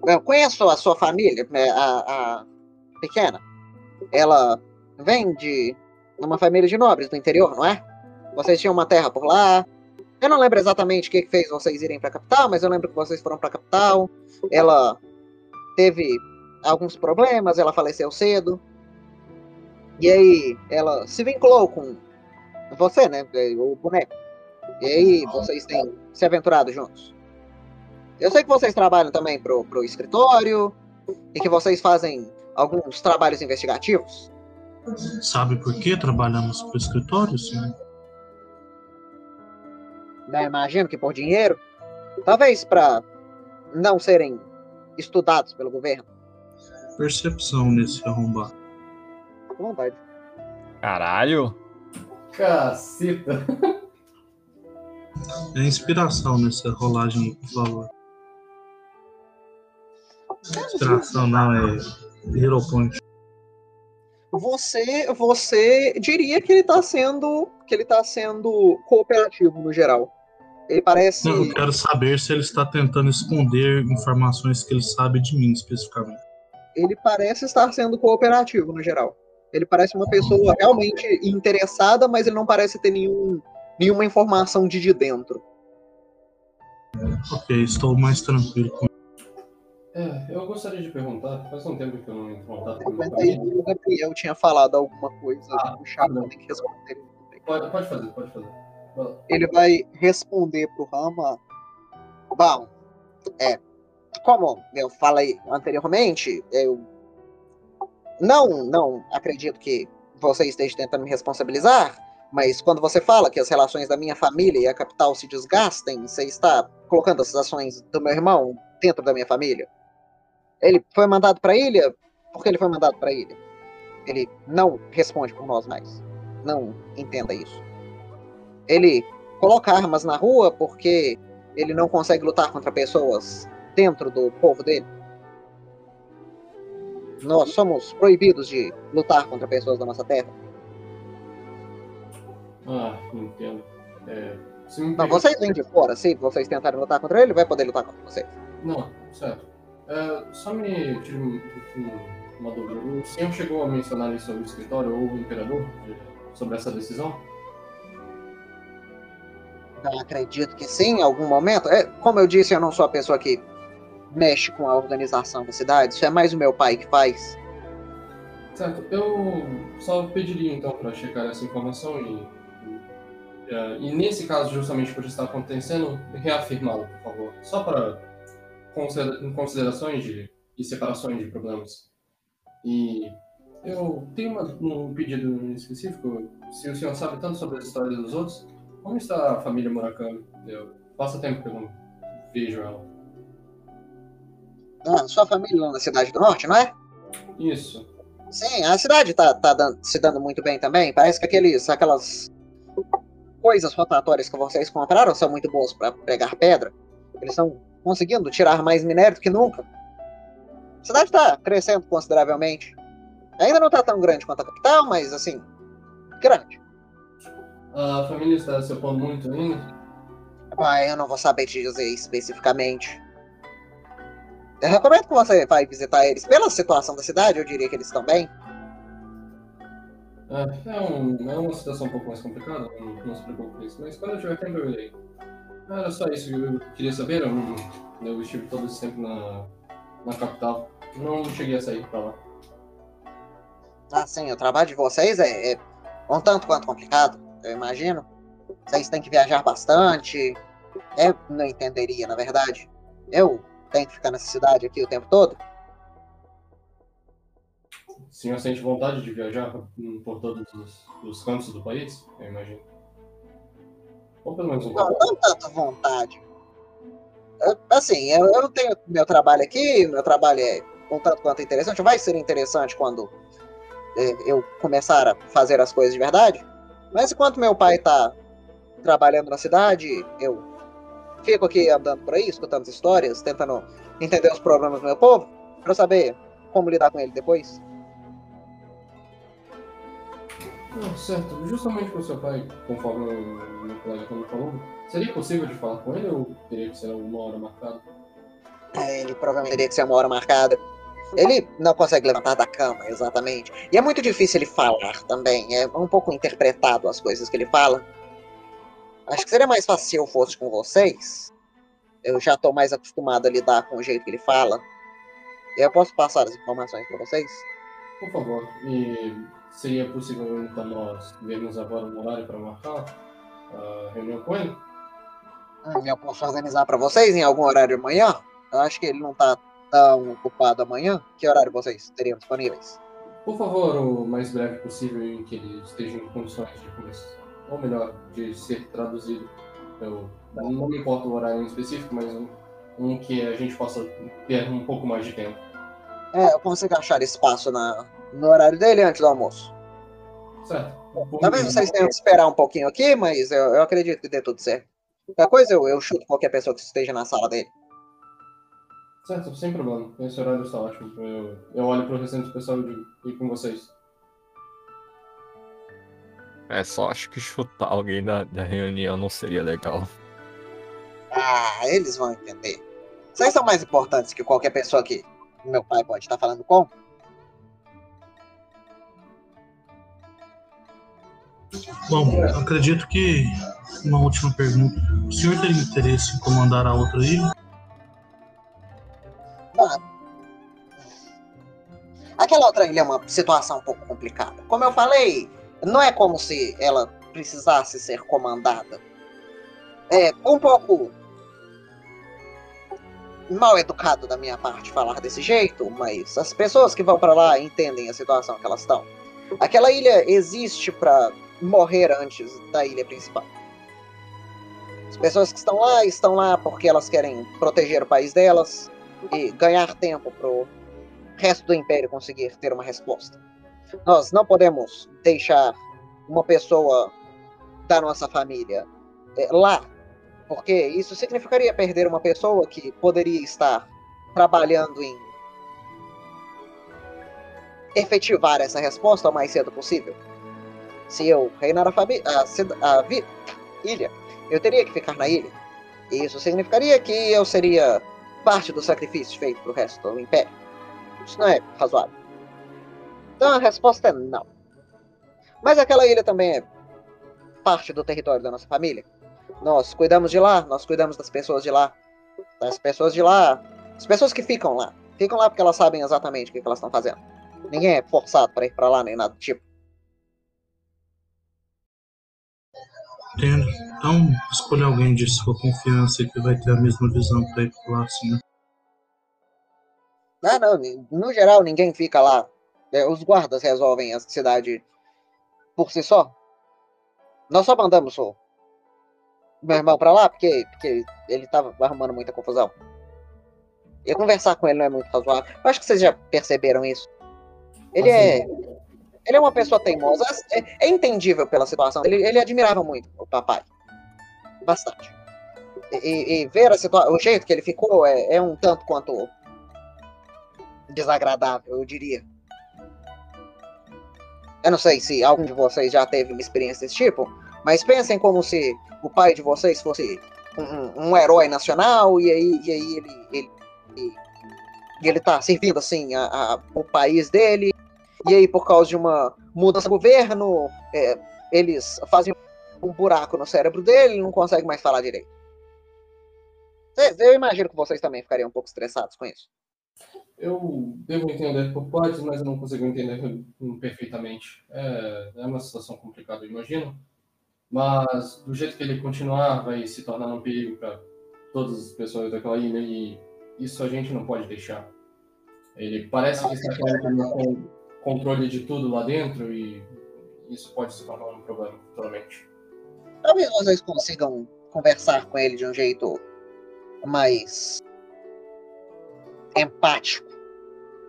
Eu conheço a sua família, né, a, a pequena. Ela vem de uma família de nobres do interior, não é? Vocês tinham uma terra por lá. Eu não lembro exatamente o que que fez vocês irem para a capital, mas eu lembro que vocês foram para a capital. Ela teve alguns problemas, ela faleceu cedo. E aí ela se vinculou com você, né? O boneco. E aí vocês têm se aventurado juntos. Eu sei que vocês trabalham também pro, pro escritório e que vocês fazem alguns trabalhos investigativos. Sabe por que trabalhamos para o escritório, senhor? Né? Imagino que por dinheiro. Talvez para não serem estudados pelo governo. Percepção nesse arrombado. Com vontade. Caralho! Caceta. É inspiração nessa rolagem, por favor. Inspiração não, é Hero Point. Você, você diria que ele tá sendo, que ele tá sendo cooperativo no geral. Ele parece. Não, eu quero saber se ele está tentando esconder informações que ele sabe de mim especificamente. Ele parece estar sendo cooperativo no geral. Ele parece uma pessoa realmente interessada, mas ele não parece ter nenhum, nenhuma informação de, de dentro. Ok, estou mais tranquilo com É, eu gostaria de perguntar, faz um tempo que eu não entro em contato com o Gabriel tinha falado alguma coisa. Ah, o Chaco não. tem que responder. Pode, pode fazer, pode fazer. Ele vai responder pro Rama. Bom, é. Como eu falei anteriormente, eu não, não acredito que você esteja tentando me responsabilizar, mas quando você fala que as relações da minha família e a capital se desgastem, você está colocando as ações do meu irmão dentro da minha família. Ele foi mandado para a ilha porque ele foi mandado para ilha. Ele não responde por nós mais. Não entenda isso. Ele coloca armas na rua porque ele não consegue lutar contra pessoas dentro do povo dele. Nós somos proibidos de lutar contra pessoas da nossa terra. Ah, entendo. É, Não, vocês vêm de fora. Se vocês tentarem lutar contra ele, ele vai poder lutar contra vocês. Não, certo. É, só me tire um- uma dúvida. O senhor chegou a mencionar isso sobre o escritório ou o imperador sobre essa decisão? Acredito que sim, em algum momento. É, como eu disse, eu não sou a pessoa que mexe com a organização da cidade. Isso é mais o meu pai que faz. Certo, eu só pediria então para checar essa informação e, é, e nesse caso, justamente por estar acontecendo, reafirmá-lo, por favor. Só para considerações de, e separações de problemas. E eu tenho uma- um pedido específico. Se o senhor sabe tanto sobre as histórias dos outros, como está a família Murakami? Eu, passa tempo que eu não vejo ela. Ah, sua família lá na cidade do norte, não é? Isso. Sim, a cidade tá, tá dan- se dando muito bem também. Parece que aqueles, aquelas coisas rotatórias que vocês compraram são muito boas para pegar pedra. Eles estão conseguindo tirar mais minério do que nunca. A cidade está crescendo consideravelmente. Ainda não tá tão grande quanto a capital, mas assim, grande. A família está se opondo muito ainda? Ah, eu não vou saber te dizer especificamente. Eu recomendo que você vá visitar eles. Pela situação da cidade, eu diria que eles estão bem. É, é, um- é uma situação um pouco mais complicada, não, não se preocupe com isso. Mas quando eu tiver tempo eu irei. Era só isso que eu queria saber. Eu, eu estive todo esse tempo na, na capital. Não cheguei a sair pra lá. Ah, sim, o trabalho de vocês é, é um tanto quanto complicado, eu imagino. Vocês têm que viajar bastante. Eu não entenderia, na verdade. Eu tenho que ficar nessa cidade aqui o tempo todo. O senhor sente vontade de viajar por todos os, os cantos do país? Eu imagino. Ou pelo menos um Não, pouco. não tanto vontade. Eu- assim, eu, eu tenho meu trabalho aqui, meu trabalho é um tanto quanto interessante. Vai ser interessante quando é, eu começar a fazer as coisas de verdade. Mas enquanto meu pai tá trabalhando na cidade, eu fico aqui andando por aí, escutando as histórias, tentando entender os problemas do meu povo, pra saber como lidar com ele depois. Ah, certo. Justamente com seu pai, conforme o meu colega quando falou, seria possível de falar com ele ou teria que ser alguma hora marcada? É, Ele provavelmente teria que ser uma hora marcada. Ele não consegue levantar da cama, exatamente. E é muito difícil ele falar também. É um pouco interpretado as coisas que ele fala. Acho que seria mais fácil se eu fosse com vocês. Eu já tô mais acostumado a lidar com o jeito que ele fala. E eu posso passar as informações para vocês? Por favor. E seria possível então nós vermos agora um horário para marcar a reunião com ele? Hum, eu posso organizar para vocês em algum horário amanhã? Eu acho que ele não tá tão ocupado amanhã. Que horário vocês teriam disponíveis? Por favor, o mais breve possível em que ele esteja em condições de começar. Ou melhor, de ser traduzido. Eu não me importa o horário em específico, mas um, um que a gente possa ter um pouco mais de tempo. É, eu consigo achar espaço na, no horário dele antes do almoço. Certo. Talvez vocês tenham que esperar um pouquinho aqui, mas eu, eu acredito que dê tudo certo. Qualquer coisa eu, eu chuto qualquer pessoa que esteja na sala dele. Certo, sem problema. Esse horário está ótimo. Eu, eu olho para o restante do pessoal e digo, e com vocês. É, só acho que chutar alguém da, da reunião não seria legal. Ah, eles vão entender. Vocês são mais importantes que qualquer pessoa que meu pai pode estar falando com? Bom, acredito que uma última pergunta. O senhor teria interesse em comandar a outra ilha? Aquela outra ilha é uma situação um pouco complicada. Como eu falei, não é como se ela precisasse ser comandada. É um pouco mal educado da minha parte falar desse jeito, mas as pessoas que vão para lá entendem a situação que elas estão. Aquela ilha existe para morrer antes da ilha principal. As pessoas que estão lá estão lá porque elas querem proteger o país delas e ganhar tempo pro resto do império conseguir ter uma resposta. Nós não podemos deixar uma pessoa da nossa família é, lá, porque isso significaria perder uma pessoa que poderia estar trabalhando em efetivar essa resposta o mais cedo possível. Se eu reinar a, a, a ilha, eu teria que ficar na ilha. E isso significaria que eu seria parte do sacrifício feito pro resto do império. Isso não é razoável. Então a resposta é não. Mas aquela ilha também é parte do território da nossa família. Nós cuidamos de lá, nós cuidamos das pessoas de lá. Das pessoas de lá. As pessoas que ficam lá. Ficam lá porque elas sabem exatamente o que elas estão fazendo. Ninguém é forçado para ir para lá nem nada do tipo. Entendo. Então, escolha alguém de sua confiança que vai ter a mesma visão para ir lá, assim, né? Ah, não, no geral ninguém fica lá. É, Os guardas resolvem a cidade por si só. Nós só mandamos o meu irmão pra lá porque, porque ele tava arrumando muita confusão. E conversar com ele não é muito razoável. Eu acho que vocês já perceberam isso. Ele é. Ele é uma pessoa teimosa. É, é entendível pela situação. Ele, ele admirava muito o papai. Bastante. E, e- ver a situa- o jeito que ele ficou é, é um tanto quanto desagradável, eu diria. Eu não sei se algum de vocês já teve uma experiência desse tipo, mas pensem como se o pai de vocês fosse um, um- herói nacional e aí, e aí ele, ele, e- e ele tá servindo assim a, a- o país dele, e aí por causa de uma mudança de governo, é, eles fazem um buraco no cérebro dele e não consegue mais falar direito. Eu imagino que vocês também ficariam um pouco estressados com isso. Eu devo entender por partes, mas eu não consigo entender hum, perfeitamente. É, é uma situação complicada, imagino. Mas do jeito que ele continuar, vai se tornar um perigo para todas as pessoas daquela ilha e isso a gente não pode deixar. Ele parece que está querendo controle de tudo lá dentro e isso pode se tornar um problema futuramente. Talvez vocês consigam conversar com ele de um jeito mais empático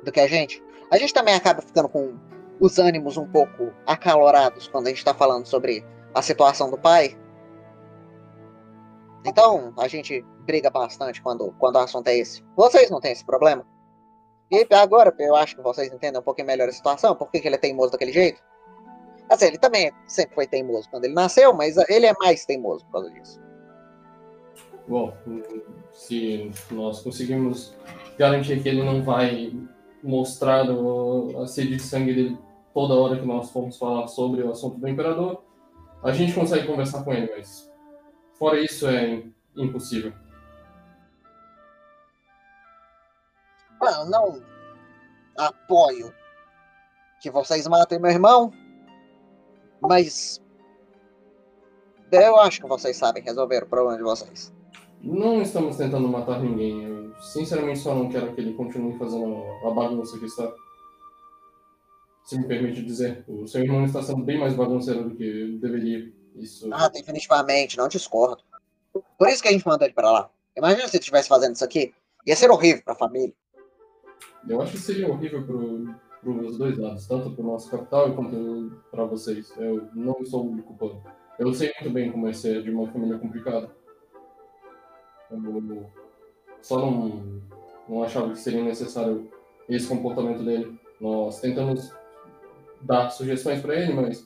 do que a gente. A gente também acaba ficando com os ânimos um pouco acalorados quando a gente está falando sobre a situação do pai. Então, a gente briga bastante quando, quando o assunto é esse. Vocês não têm esse problema? E agora, eu acho que vocês entendem um pouquinho melhor a situação, por que que ele é teimoso daquele jeito. Assim, ele também sempre foi teimoso quando ele nasceu, mas ele é mais teimoso por causa disso. Bom, se nós conseguimos garantir que ele não vai mostrar o- a sede de sangue dele toda hora que nós formos falar sobre o assunto do imperador, a gente consegue conversar com ele, mas fora isso é im- impossível. Eu não apoio que vocês matem meu irmão, mas eu acho que vocês sabem resolver o problema de vocês. Não estamos tentando matar ninguém. Eu sinceramente só não quero que ele continue fazendo a bagunça que está. Se me permite dizer, o seu irmão está sendo bem mais bagunceiro do que deveria. Isso. Ah, definitivamente, não discordo. Por isso que a gente mandou ele pra lá. Imagina se ele estivesse fazendo isso aqui. Ia ser horrível pra família. Eu acho que seria horrível para os dois lados, tanto para o nosso capital quanto para vocês. Eu não estou me culpando. Eu sei muito bem como é ser de uma família complicada. Eu só não, não achava que seria necessário esse comportamento dele. Nós tentamos dar sugestões para ele, mas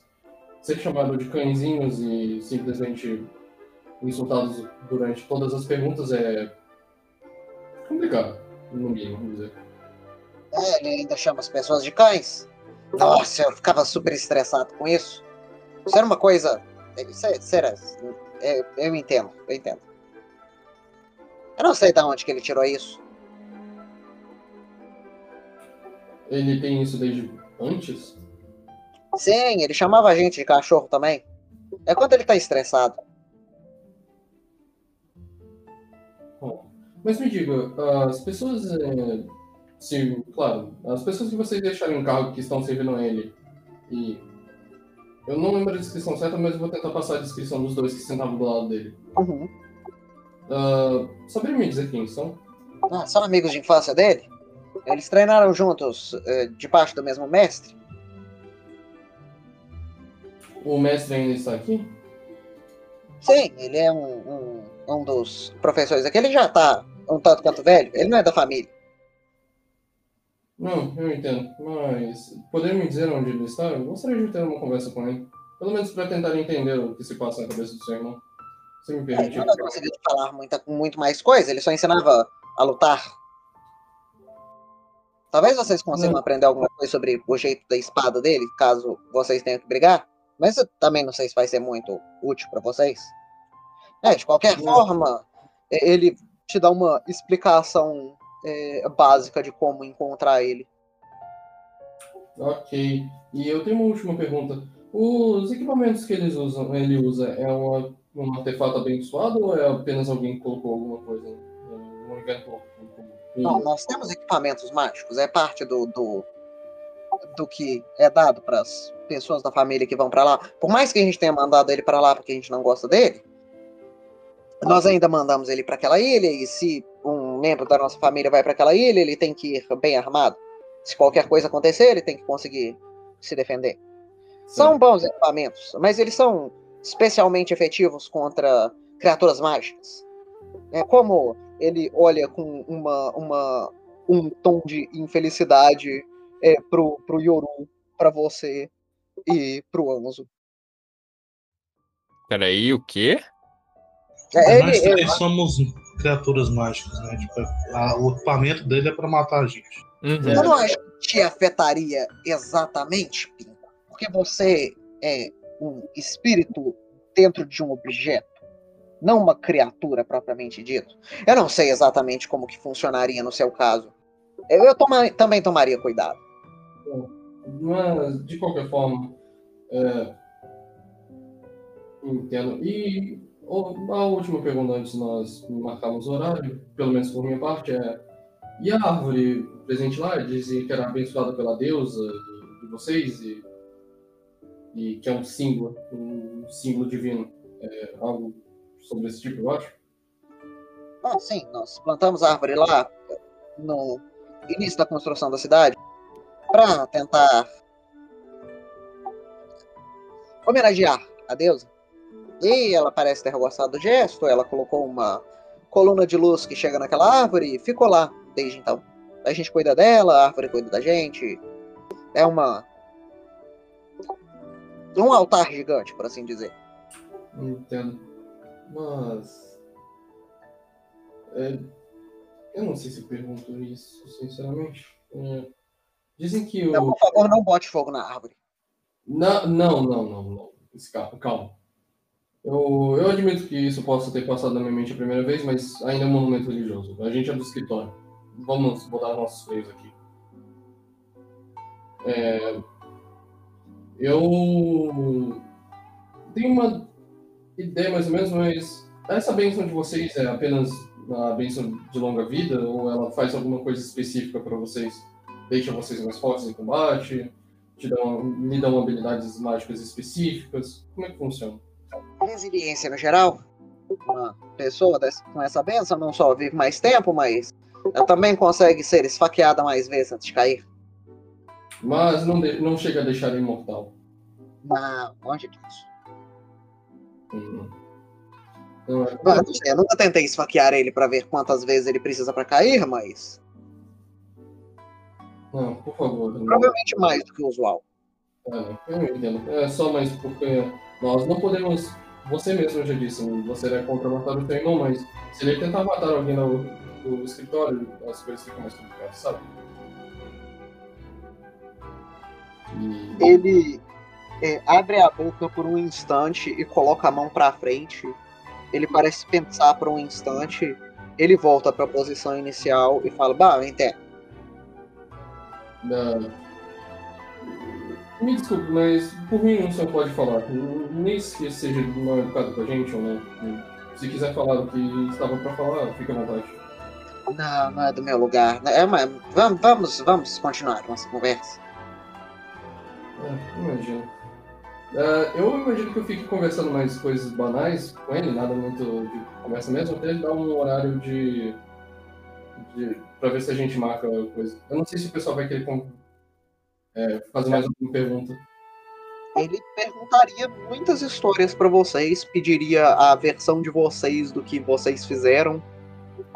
ser chamado de cãezinhos e simplesmente insultados durante todas as perguntas é complicado, no mínimo, vamos dizer. É, ele ainda chama as pessoas de cães. Nossa, eu ficava super estressado com isso. Isso era uma coisa. Isso é- isso era. é, eu entendo, eu entendo. Eu não sei de onde que ele tirou isso. Ele tem isso desde antes? Sim, ele chamava a gente de cachorro também. É quando ele tá estressado. Bom, mas me diga, as pessoas. é, se, claro, as pessoas que vocês deixaram em cargo que estão servindo a ele. E. Eu não lembro a descrição certa, mas eu vou tentar passar a descrição dos dois que sentavam do lado dele. Uhum. Ah, saberia me dizer quem são? Ah, são amigos de infância dele? Eles treinaram juntos, eh, debaixo do mesmo mestre? O mestre ainda está aqui? Sim, ele é um, um, um dos professores aqui. Ele já tá um tanto quanto velho. Ele não é da família. Não, eu entendo. Mas poderia me dizer onde ele está? Eu gostaria de ter uma conversa com ele. Pelo menos para tentar entender o que se passa na cabeça do seu irmão. Se me Ele permitir. não conseguiu falar muita, muito mais coisa. Ele só ensinava a lutar. Talvez vocês consigam Não. aprender alguma coisa sobre o jeito da espada dele, caso vocês tenham que brigar. Mas eu também não sei se vai ser muito útil para vocês. É, de qualquer Não. forma, ele te dá uma explicação é, básica de como encontrar ele. Ok. E eu tenho uma última pergunta. Os equipamentos que eles usam, ele usa, é uma, um artefato abençoado ou é apenas alguém que colocou alguma coisa? Um inventor? Não, nós temos equipamentos mágicos, é parte do, do, do que é dado para as pessoas da família que vão para lá. Por mais que a gente tenha mandado ele para lá porque a gente não gosta dele, nós ainda mandamos ele para aquela ilha e se um membro da nossa família vai para aquela ilha, ele tem que ir bem armado. Se qualquer coisa acontecer, ele tem que conseguir se defender. São bons equipamentos, mas eles são especialmente efetivos contra criaturas mágicas. É como ele olha com uma, uma, um tom de infelicidade é, pro, pro Yoru, pra você e pro Anzo. Peraí, o quê? É, Nós ele, três somos criaturas mágicas, né? Tipo, a- o equipamento dele é pra matar a gente. Uhum. eu não acho que te afetaria exatamente, Pinto, porque você é um espírito dentro de um objeto, não uma criatura propriamente dito. Eu não sei exatamente como que funcionaria no seu caso. Eu, eu toma- também tomaria cuidado. Mas, de qualquer forma, é, entendo. E a última pergunta antes de nós marcarmos o horário, pelo menos por minha parte, é: e a árvore presente lá dizia que era abençoada pela deusa de, de vocês e, e que é um símbolo, um símbolo divino? É algo sobre esse tipo, eu acho? Ah, sim, nós plantamos a árvore lá no início da construção da cidade para tentar homenagear a deusa. E ela parece ter gostado do gesto, ela colocou uma coluna de luz que chega naquela árvore e ficou lá desde então. A gente cuida dela, a árvore cuida da gente. É uma. Um altar gigante, por assim dizer. Entendo. Mas. é, eu não sei se pergunto isso, sinceramente. É, dizem que o. Então, por favor, não bote fogo na árvore. Na- não, não, não, não. Esse- Calma. Eu, eu admito que isso possa ter passado na minha mente a primeira vez, mas ainda é um monumento religioso. A gente é do escritório. Vamos botar nossos freios aqui. É, eu tenho uma ideia mais ou menos, mas essa bênção de vocês é apenas a bênção de longa vida ou ela faz alguma coisa específica para vocês? Deixa vocês mais fortes em combate? Te dão, me dão habilidades mágicas específicas? Como é que funciona? resiliência no geral. Uma pessoa com essa benção não só vive mais tempo, mas ela também consegue ser esfaqueada mais vezes antes de cair. Mas não, de- não chega a deixar imortal. Não, longe disso. Hum. É- sei, eu nunca tentei esfaquear ele pra ver quantas vezes ele precisa pra cair, mas Não, por favor. não. provavelmente mais do que o usual. É, eu entendo. É só mais porque nós não podemos você mesmo já disse, você é contra matar o Feynman, mas se ele tentar matar alguém no, no escritório, as coisas ficam mais complicadas, sabe? Ele é, abre a boca por um instante e coloca a mão pra frente. Ele parece pensar por um instante. Ele volta pra posição inicial e fala: Bah. Da... Me desculpe, mas por mim o senhor pode falar. Nem que seja mal educado com a gente ou não. Se quiser falar o que estava para falar, fique à vontade. Não, não é do meu lugar. É, mas vamos, vamos, vamos continuar nossa conversa. É, imagino. Uh, eu imagino que eu fique conversando mais coisas banais com ele, nada muito de conversa mesmo, até ele dar um horário de, de. pra ver se a gente marca coisa. Eu não sei se o pessoal vai querer é, fazer mais alguma pergunta. Ele perguntaria muitas histórias para vocês, pediria a versão de vocês do que vocês fizeram,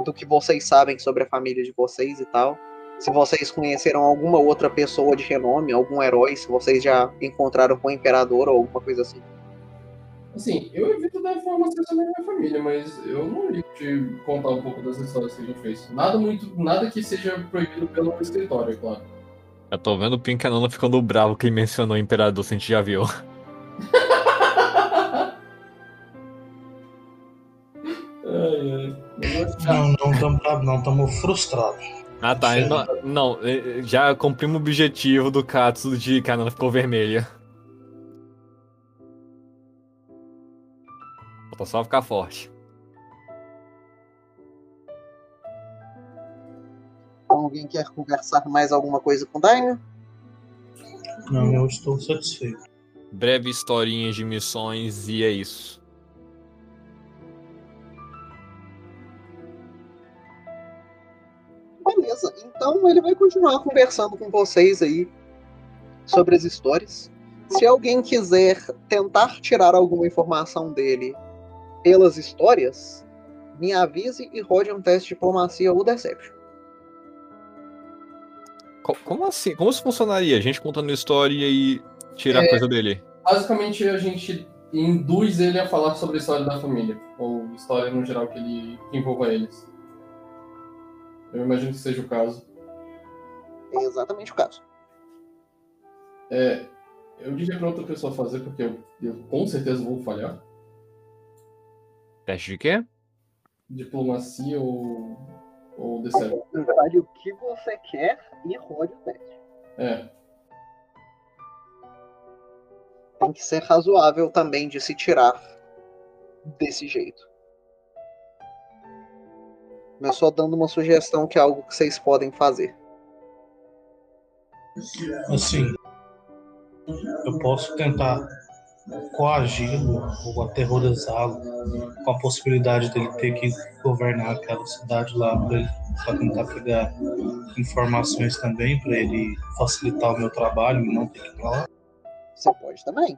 do que vocês sabem sobre a família de vocês e tal. Se vocês conheceram alguma outra pessoa de renome, algum herói, se vocês já encontraram com o imperador ou alguma coisa assim. Assim, eu evito dar informações sobre a minha família, mas eu não ligo de contar um pouco das histórias que a gente fez. Nada muito, nada que seja proibido pelo escritório, é claro. Eu tô vendo o Pink Anona ficando bravo que ele mencionou o Imperador, se a gente já viu. [laughs] ai, ai. Não, não estamos bravos, não, estamos frustrados. Ah tá, não, não, já cumprimos o objetivo do Katsu de que a Nana ficou vermelha. Falta só ficar forte. Alguém quer conversar mais alguma coisa com o Daimyo? Não, eu estou satisfeito. Breve historinha de missões e é isso. Então ele vai continuar conversando com vocês aí sobre as histórias. Se alguém quiser tentar tirar alguma informação dele pelas histórias, me avise e rode um teste de diplomacia ou deception. Como assim? Como isso funcionaria? A gente contando história e tirar É. coisa dele? Basicamente, a gente induz ele a falar sobre a história da família, ou história no geral que ele que envolva eles. Eu imagino que seja o caso. É exatamente o caso. É, eu diria para outra pessoa fazer, porque eu, eu com certeza vou falhar. Teste de quê? Diplomacia ou, ou deception. Na verdade, o que você quer e rode o teste. É, Tem que ser razoável também de se tirar desse jeito. Mas só dando uma sugestão que é algo que vocês podem fazer. Assim, eu posso tentar coagi-lo ou aterrorizá-lo com a possibilidade dele ter que governar aquela cidade lá para ele pra tentar pegar informações também para ele facilitar o meu trabalho e não ter que ir pra lá. Você pode também.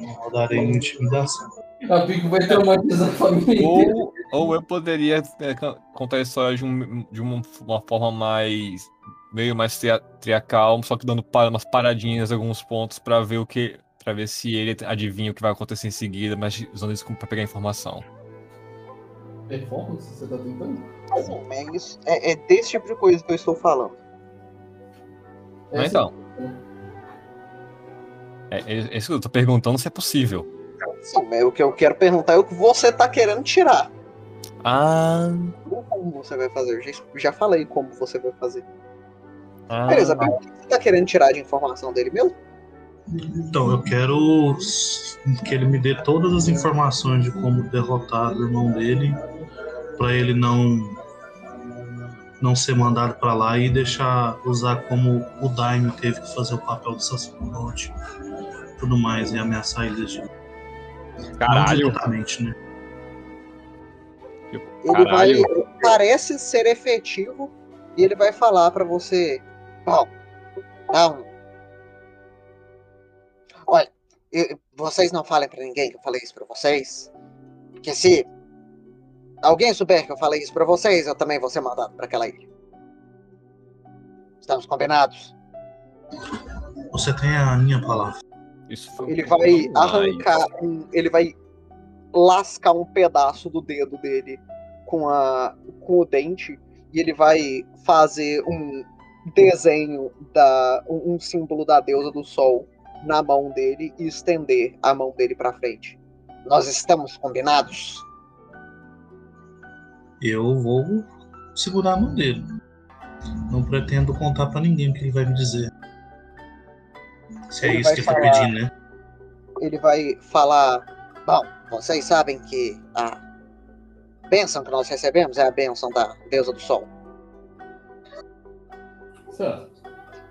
Então, eu darei uma intimidação. a Pico vai traumatizar a família. Ou, ou eu poderia é, contar a história de, um- de uma, uma forma mais. Meio mais tria- triacal, só que dando umas paradinhas em alguns pontos pra ver o que. pra ver se ele adivinha o que vai acontecer em seguida, mas usando isso pra pegar informação. Performance, você tá tentando? É, é, é desse tipo de coisa que eu estou falando. Mas Essa- então. É, é, é isso que eu tô perguntando se é possível. Sim, mas o que eu quero perguntar é o que você está querendo tirar. Ah. Como você vai fazer. Eu já, já falei como você vai fazer. Ah Beleza, mas o que você está querendo tirar de informação dele mesmo? Então, eu quero que ele me dê todas as informações de como derrotar o irmão dele, para ele não não ser mandado para lá e deixar usar como o Daime teve que fazer o papel do sacerdote, tudo mais e ameaçar eles de Caralho. diretamente, né? Ele vai. Caralho. Parece ser efetivo e ele vai falar pra você. Bom, não. Olha, eu- vocês não falem pra ninguém que eu falei isso pra vocês. Porque se alguém souber que eu falei isso pra vocês, eu também vou ser mandado pra aquela ilha. Estamos combinados? Você tem a minha palavra. Isso foi Ele vai arrancar um. Ele vai lascar um pedaço do dedo dele com, a, com o dente e ele vai fazer um desenho da um, um símbolo da deusa do sol na mão dele e estender a mão dele para frente. Nós estamos combinados. Eu vou segurar a mão dele. Não pretendo contar pra ninguém o que ele vai me dizer. Se é Ele isso vai que ele tá falar- pedindo, né? Ele vai falar: Bom, vocês sabem que a bênção que nós recebemos é a bênção da deusa do sol.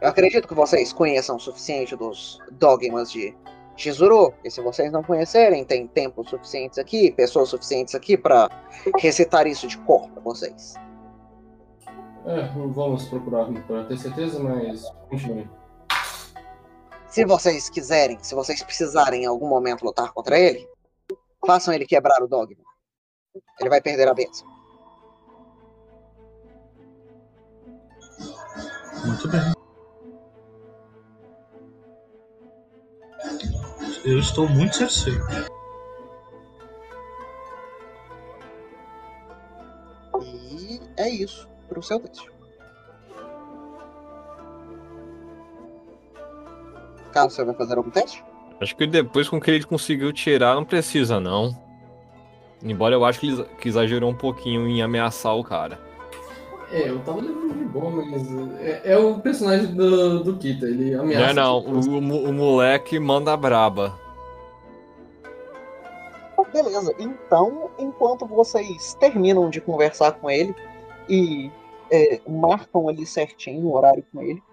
Eu acredito que vocês conheçam o suficiente dos dogmas de Shizuru. E se vocês não conhecerem, tem tempo suficientes aqui, pessoas suficientes aqui para recitar isso de cor para vocês. É, vamos procurar para ter certeza, mas continue. Se vocês quiserem, se vocês precisarem em algum momento lutar contra ele, façam ele quebrar o dogma. Ele vai perder a bênção. Muito bem. Eu estou muito satisfeito. E é isso pro seu teste. Carlos, você vai fazer algum teste? Acho que depois com o que ele conseguiu tirar, não precisa, não. Embora eu acho que ele que exagerou um pouquinho em ameaçar o cara. É, eu tava levando de boa, mas é, é o personagem do, do Kita, ele Não ameaça. é não, tipo, o, o o moleque manda braba. Beleza, então, enquanto vocês terminam de conversar com ele e é, marcam ali certinho o horário com ele,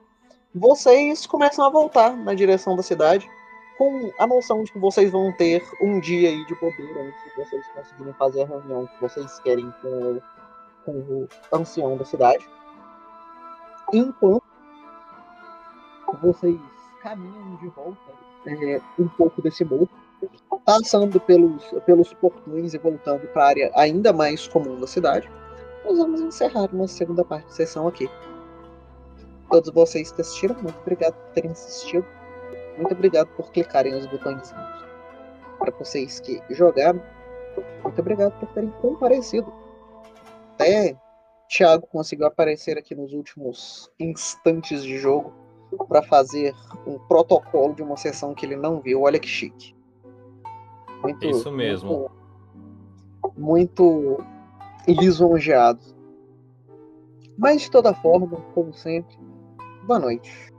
vocês começam a voltar na direção da cidade com a noção de que vocês vão ter um dia aí de bobeira antes de vocês conseguirem fazer a reunião que vocês querem com o, com o ancião da cidade. Enquanto vocês caminham de volta é, um pouco desse morro, passando pelos, pelos portões e voltando para a área ainda mais comum da cidade, nós vamos encerrar uma segunda parte da sessão aqui. Todos vocês que assistiram, muito obrigado por terem assistido. Muito obrigado por clicarem nos botões. Para vocês que jogaram, muito obrigado por terem comparecido. Até Thiago conseguiu aparecer aqui nos últimos instantes de jogo para fazer um protocolo de uma sessão que ele não viu. Olha que chique. Muito, Isso mesmo. Muito, muito lisonjeado. Mas de toda forma, como sempre, boa noite.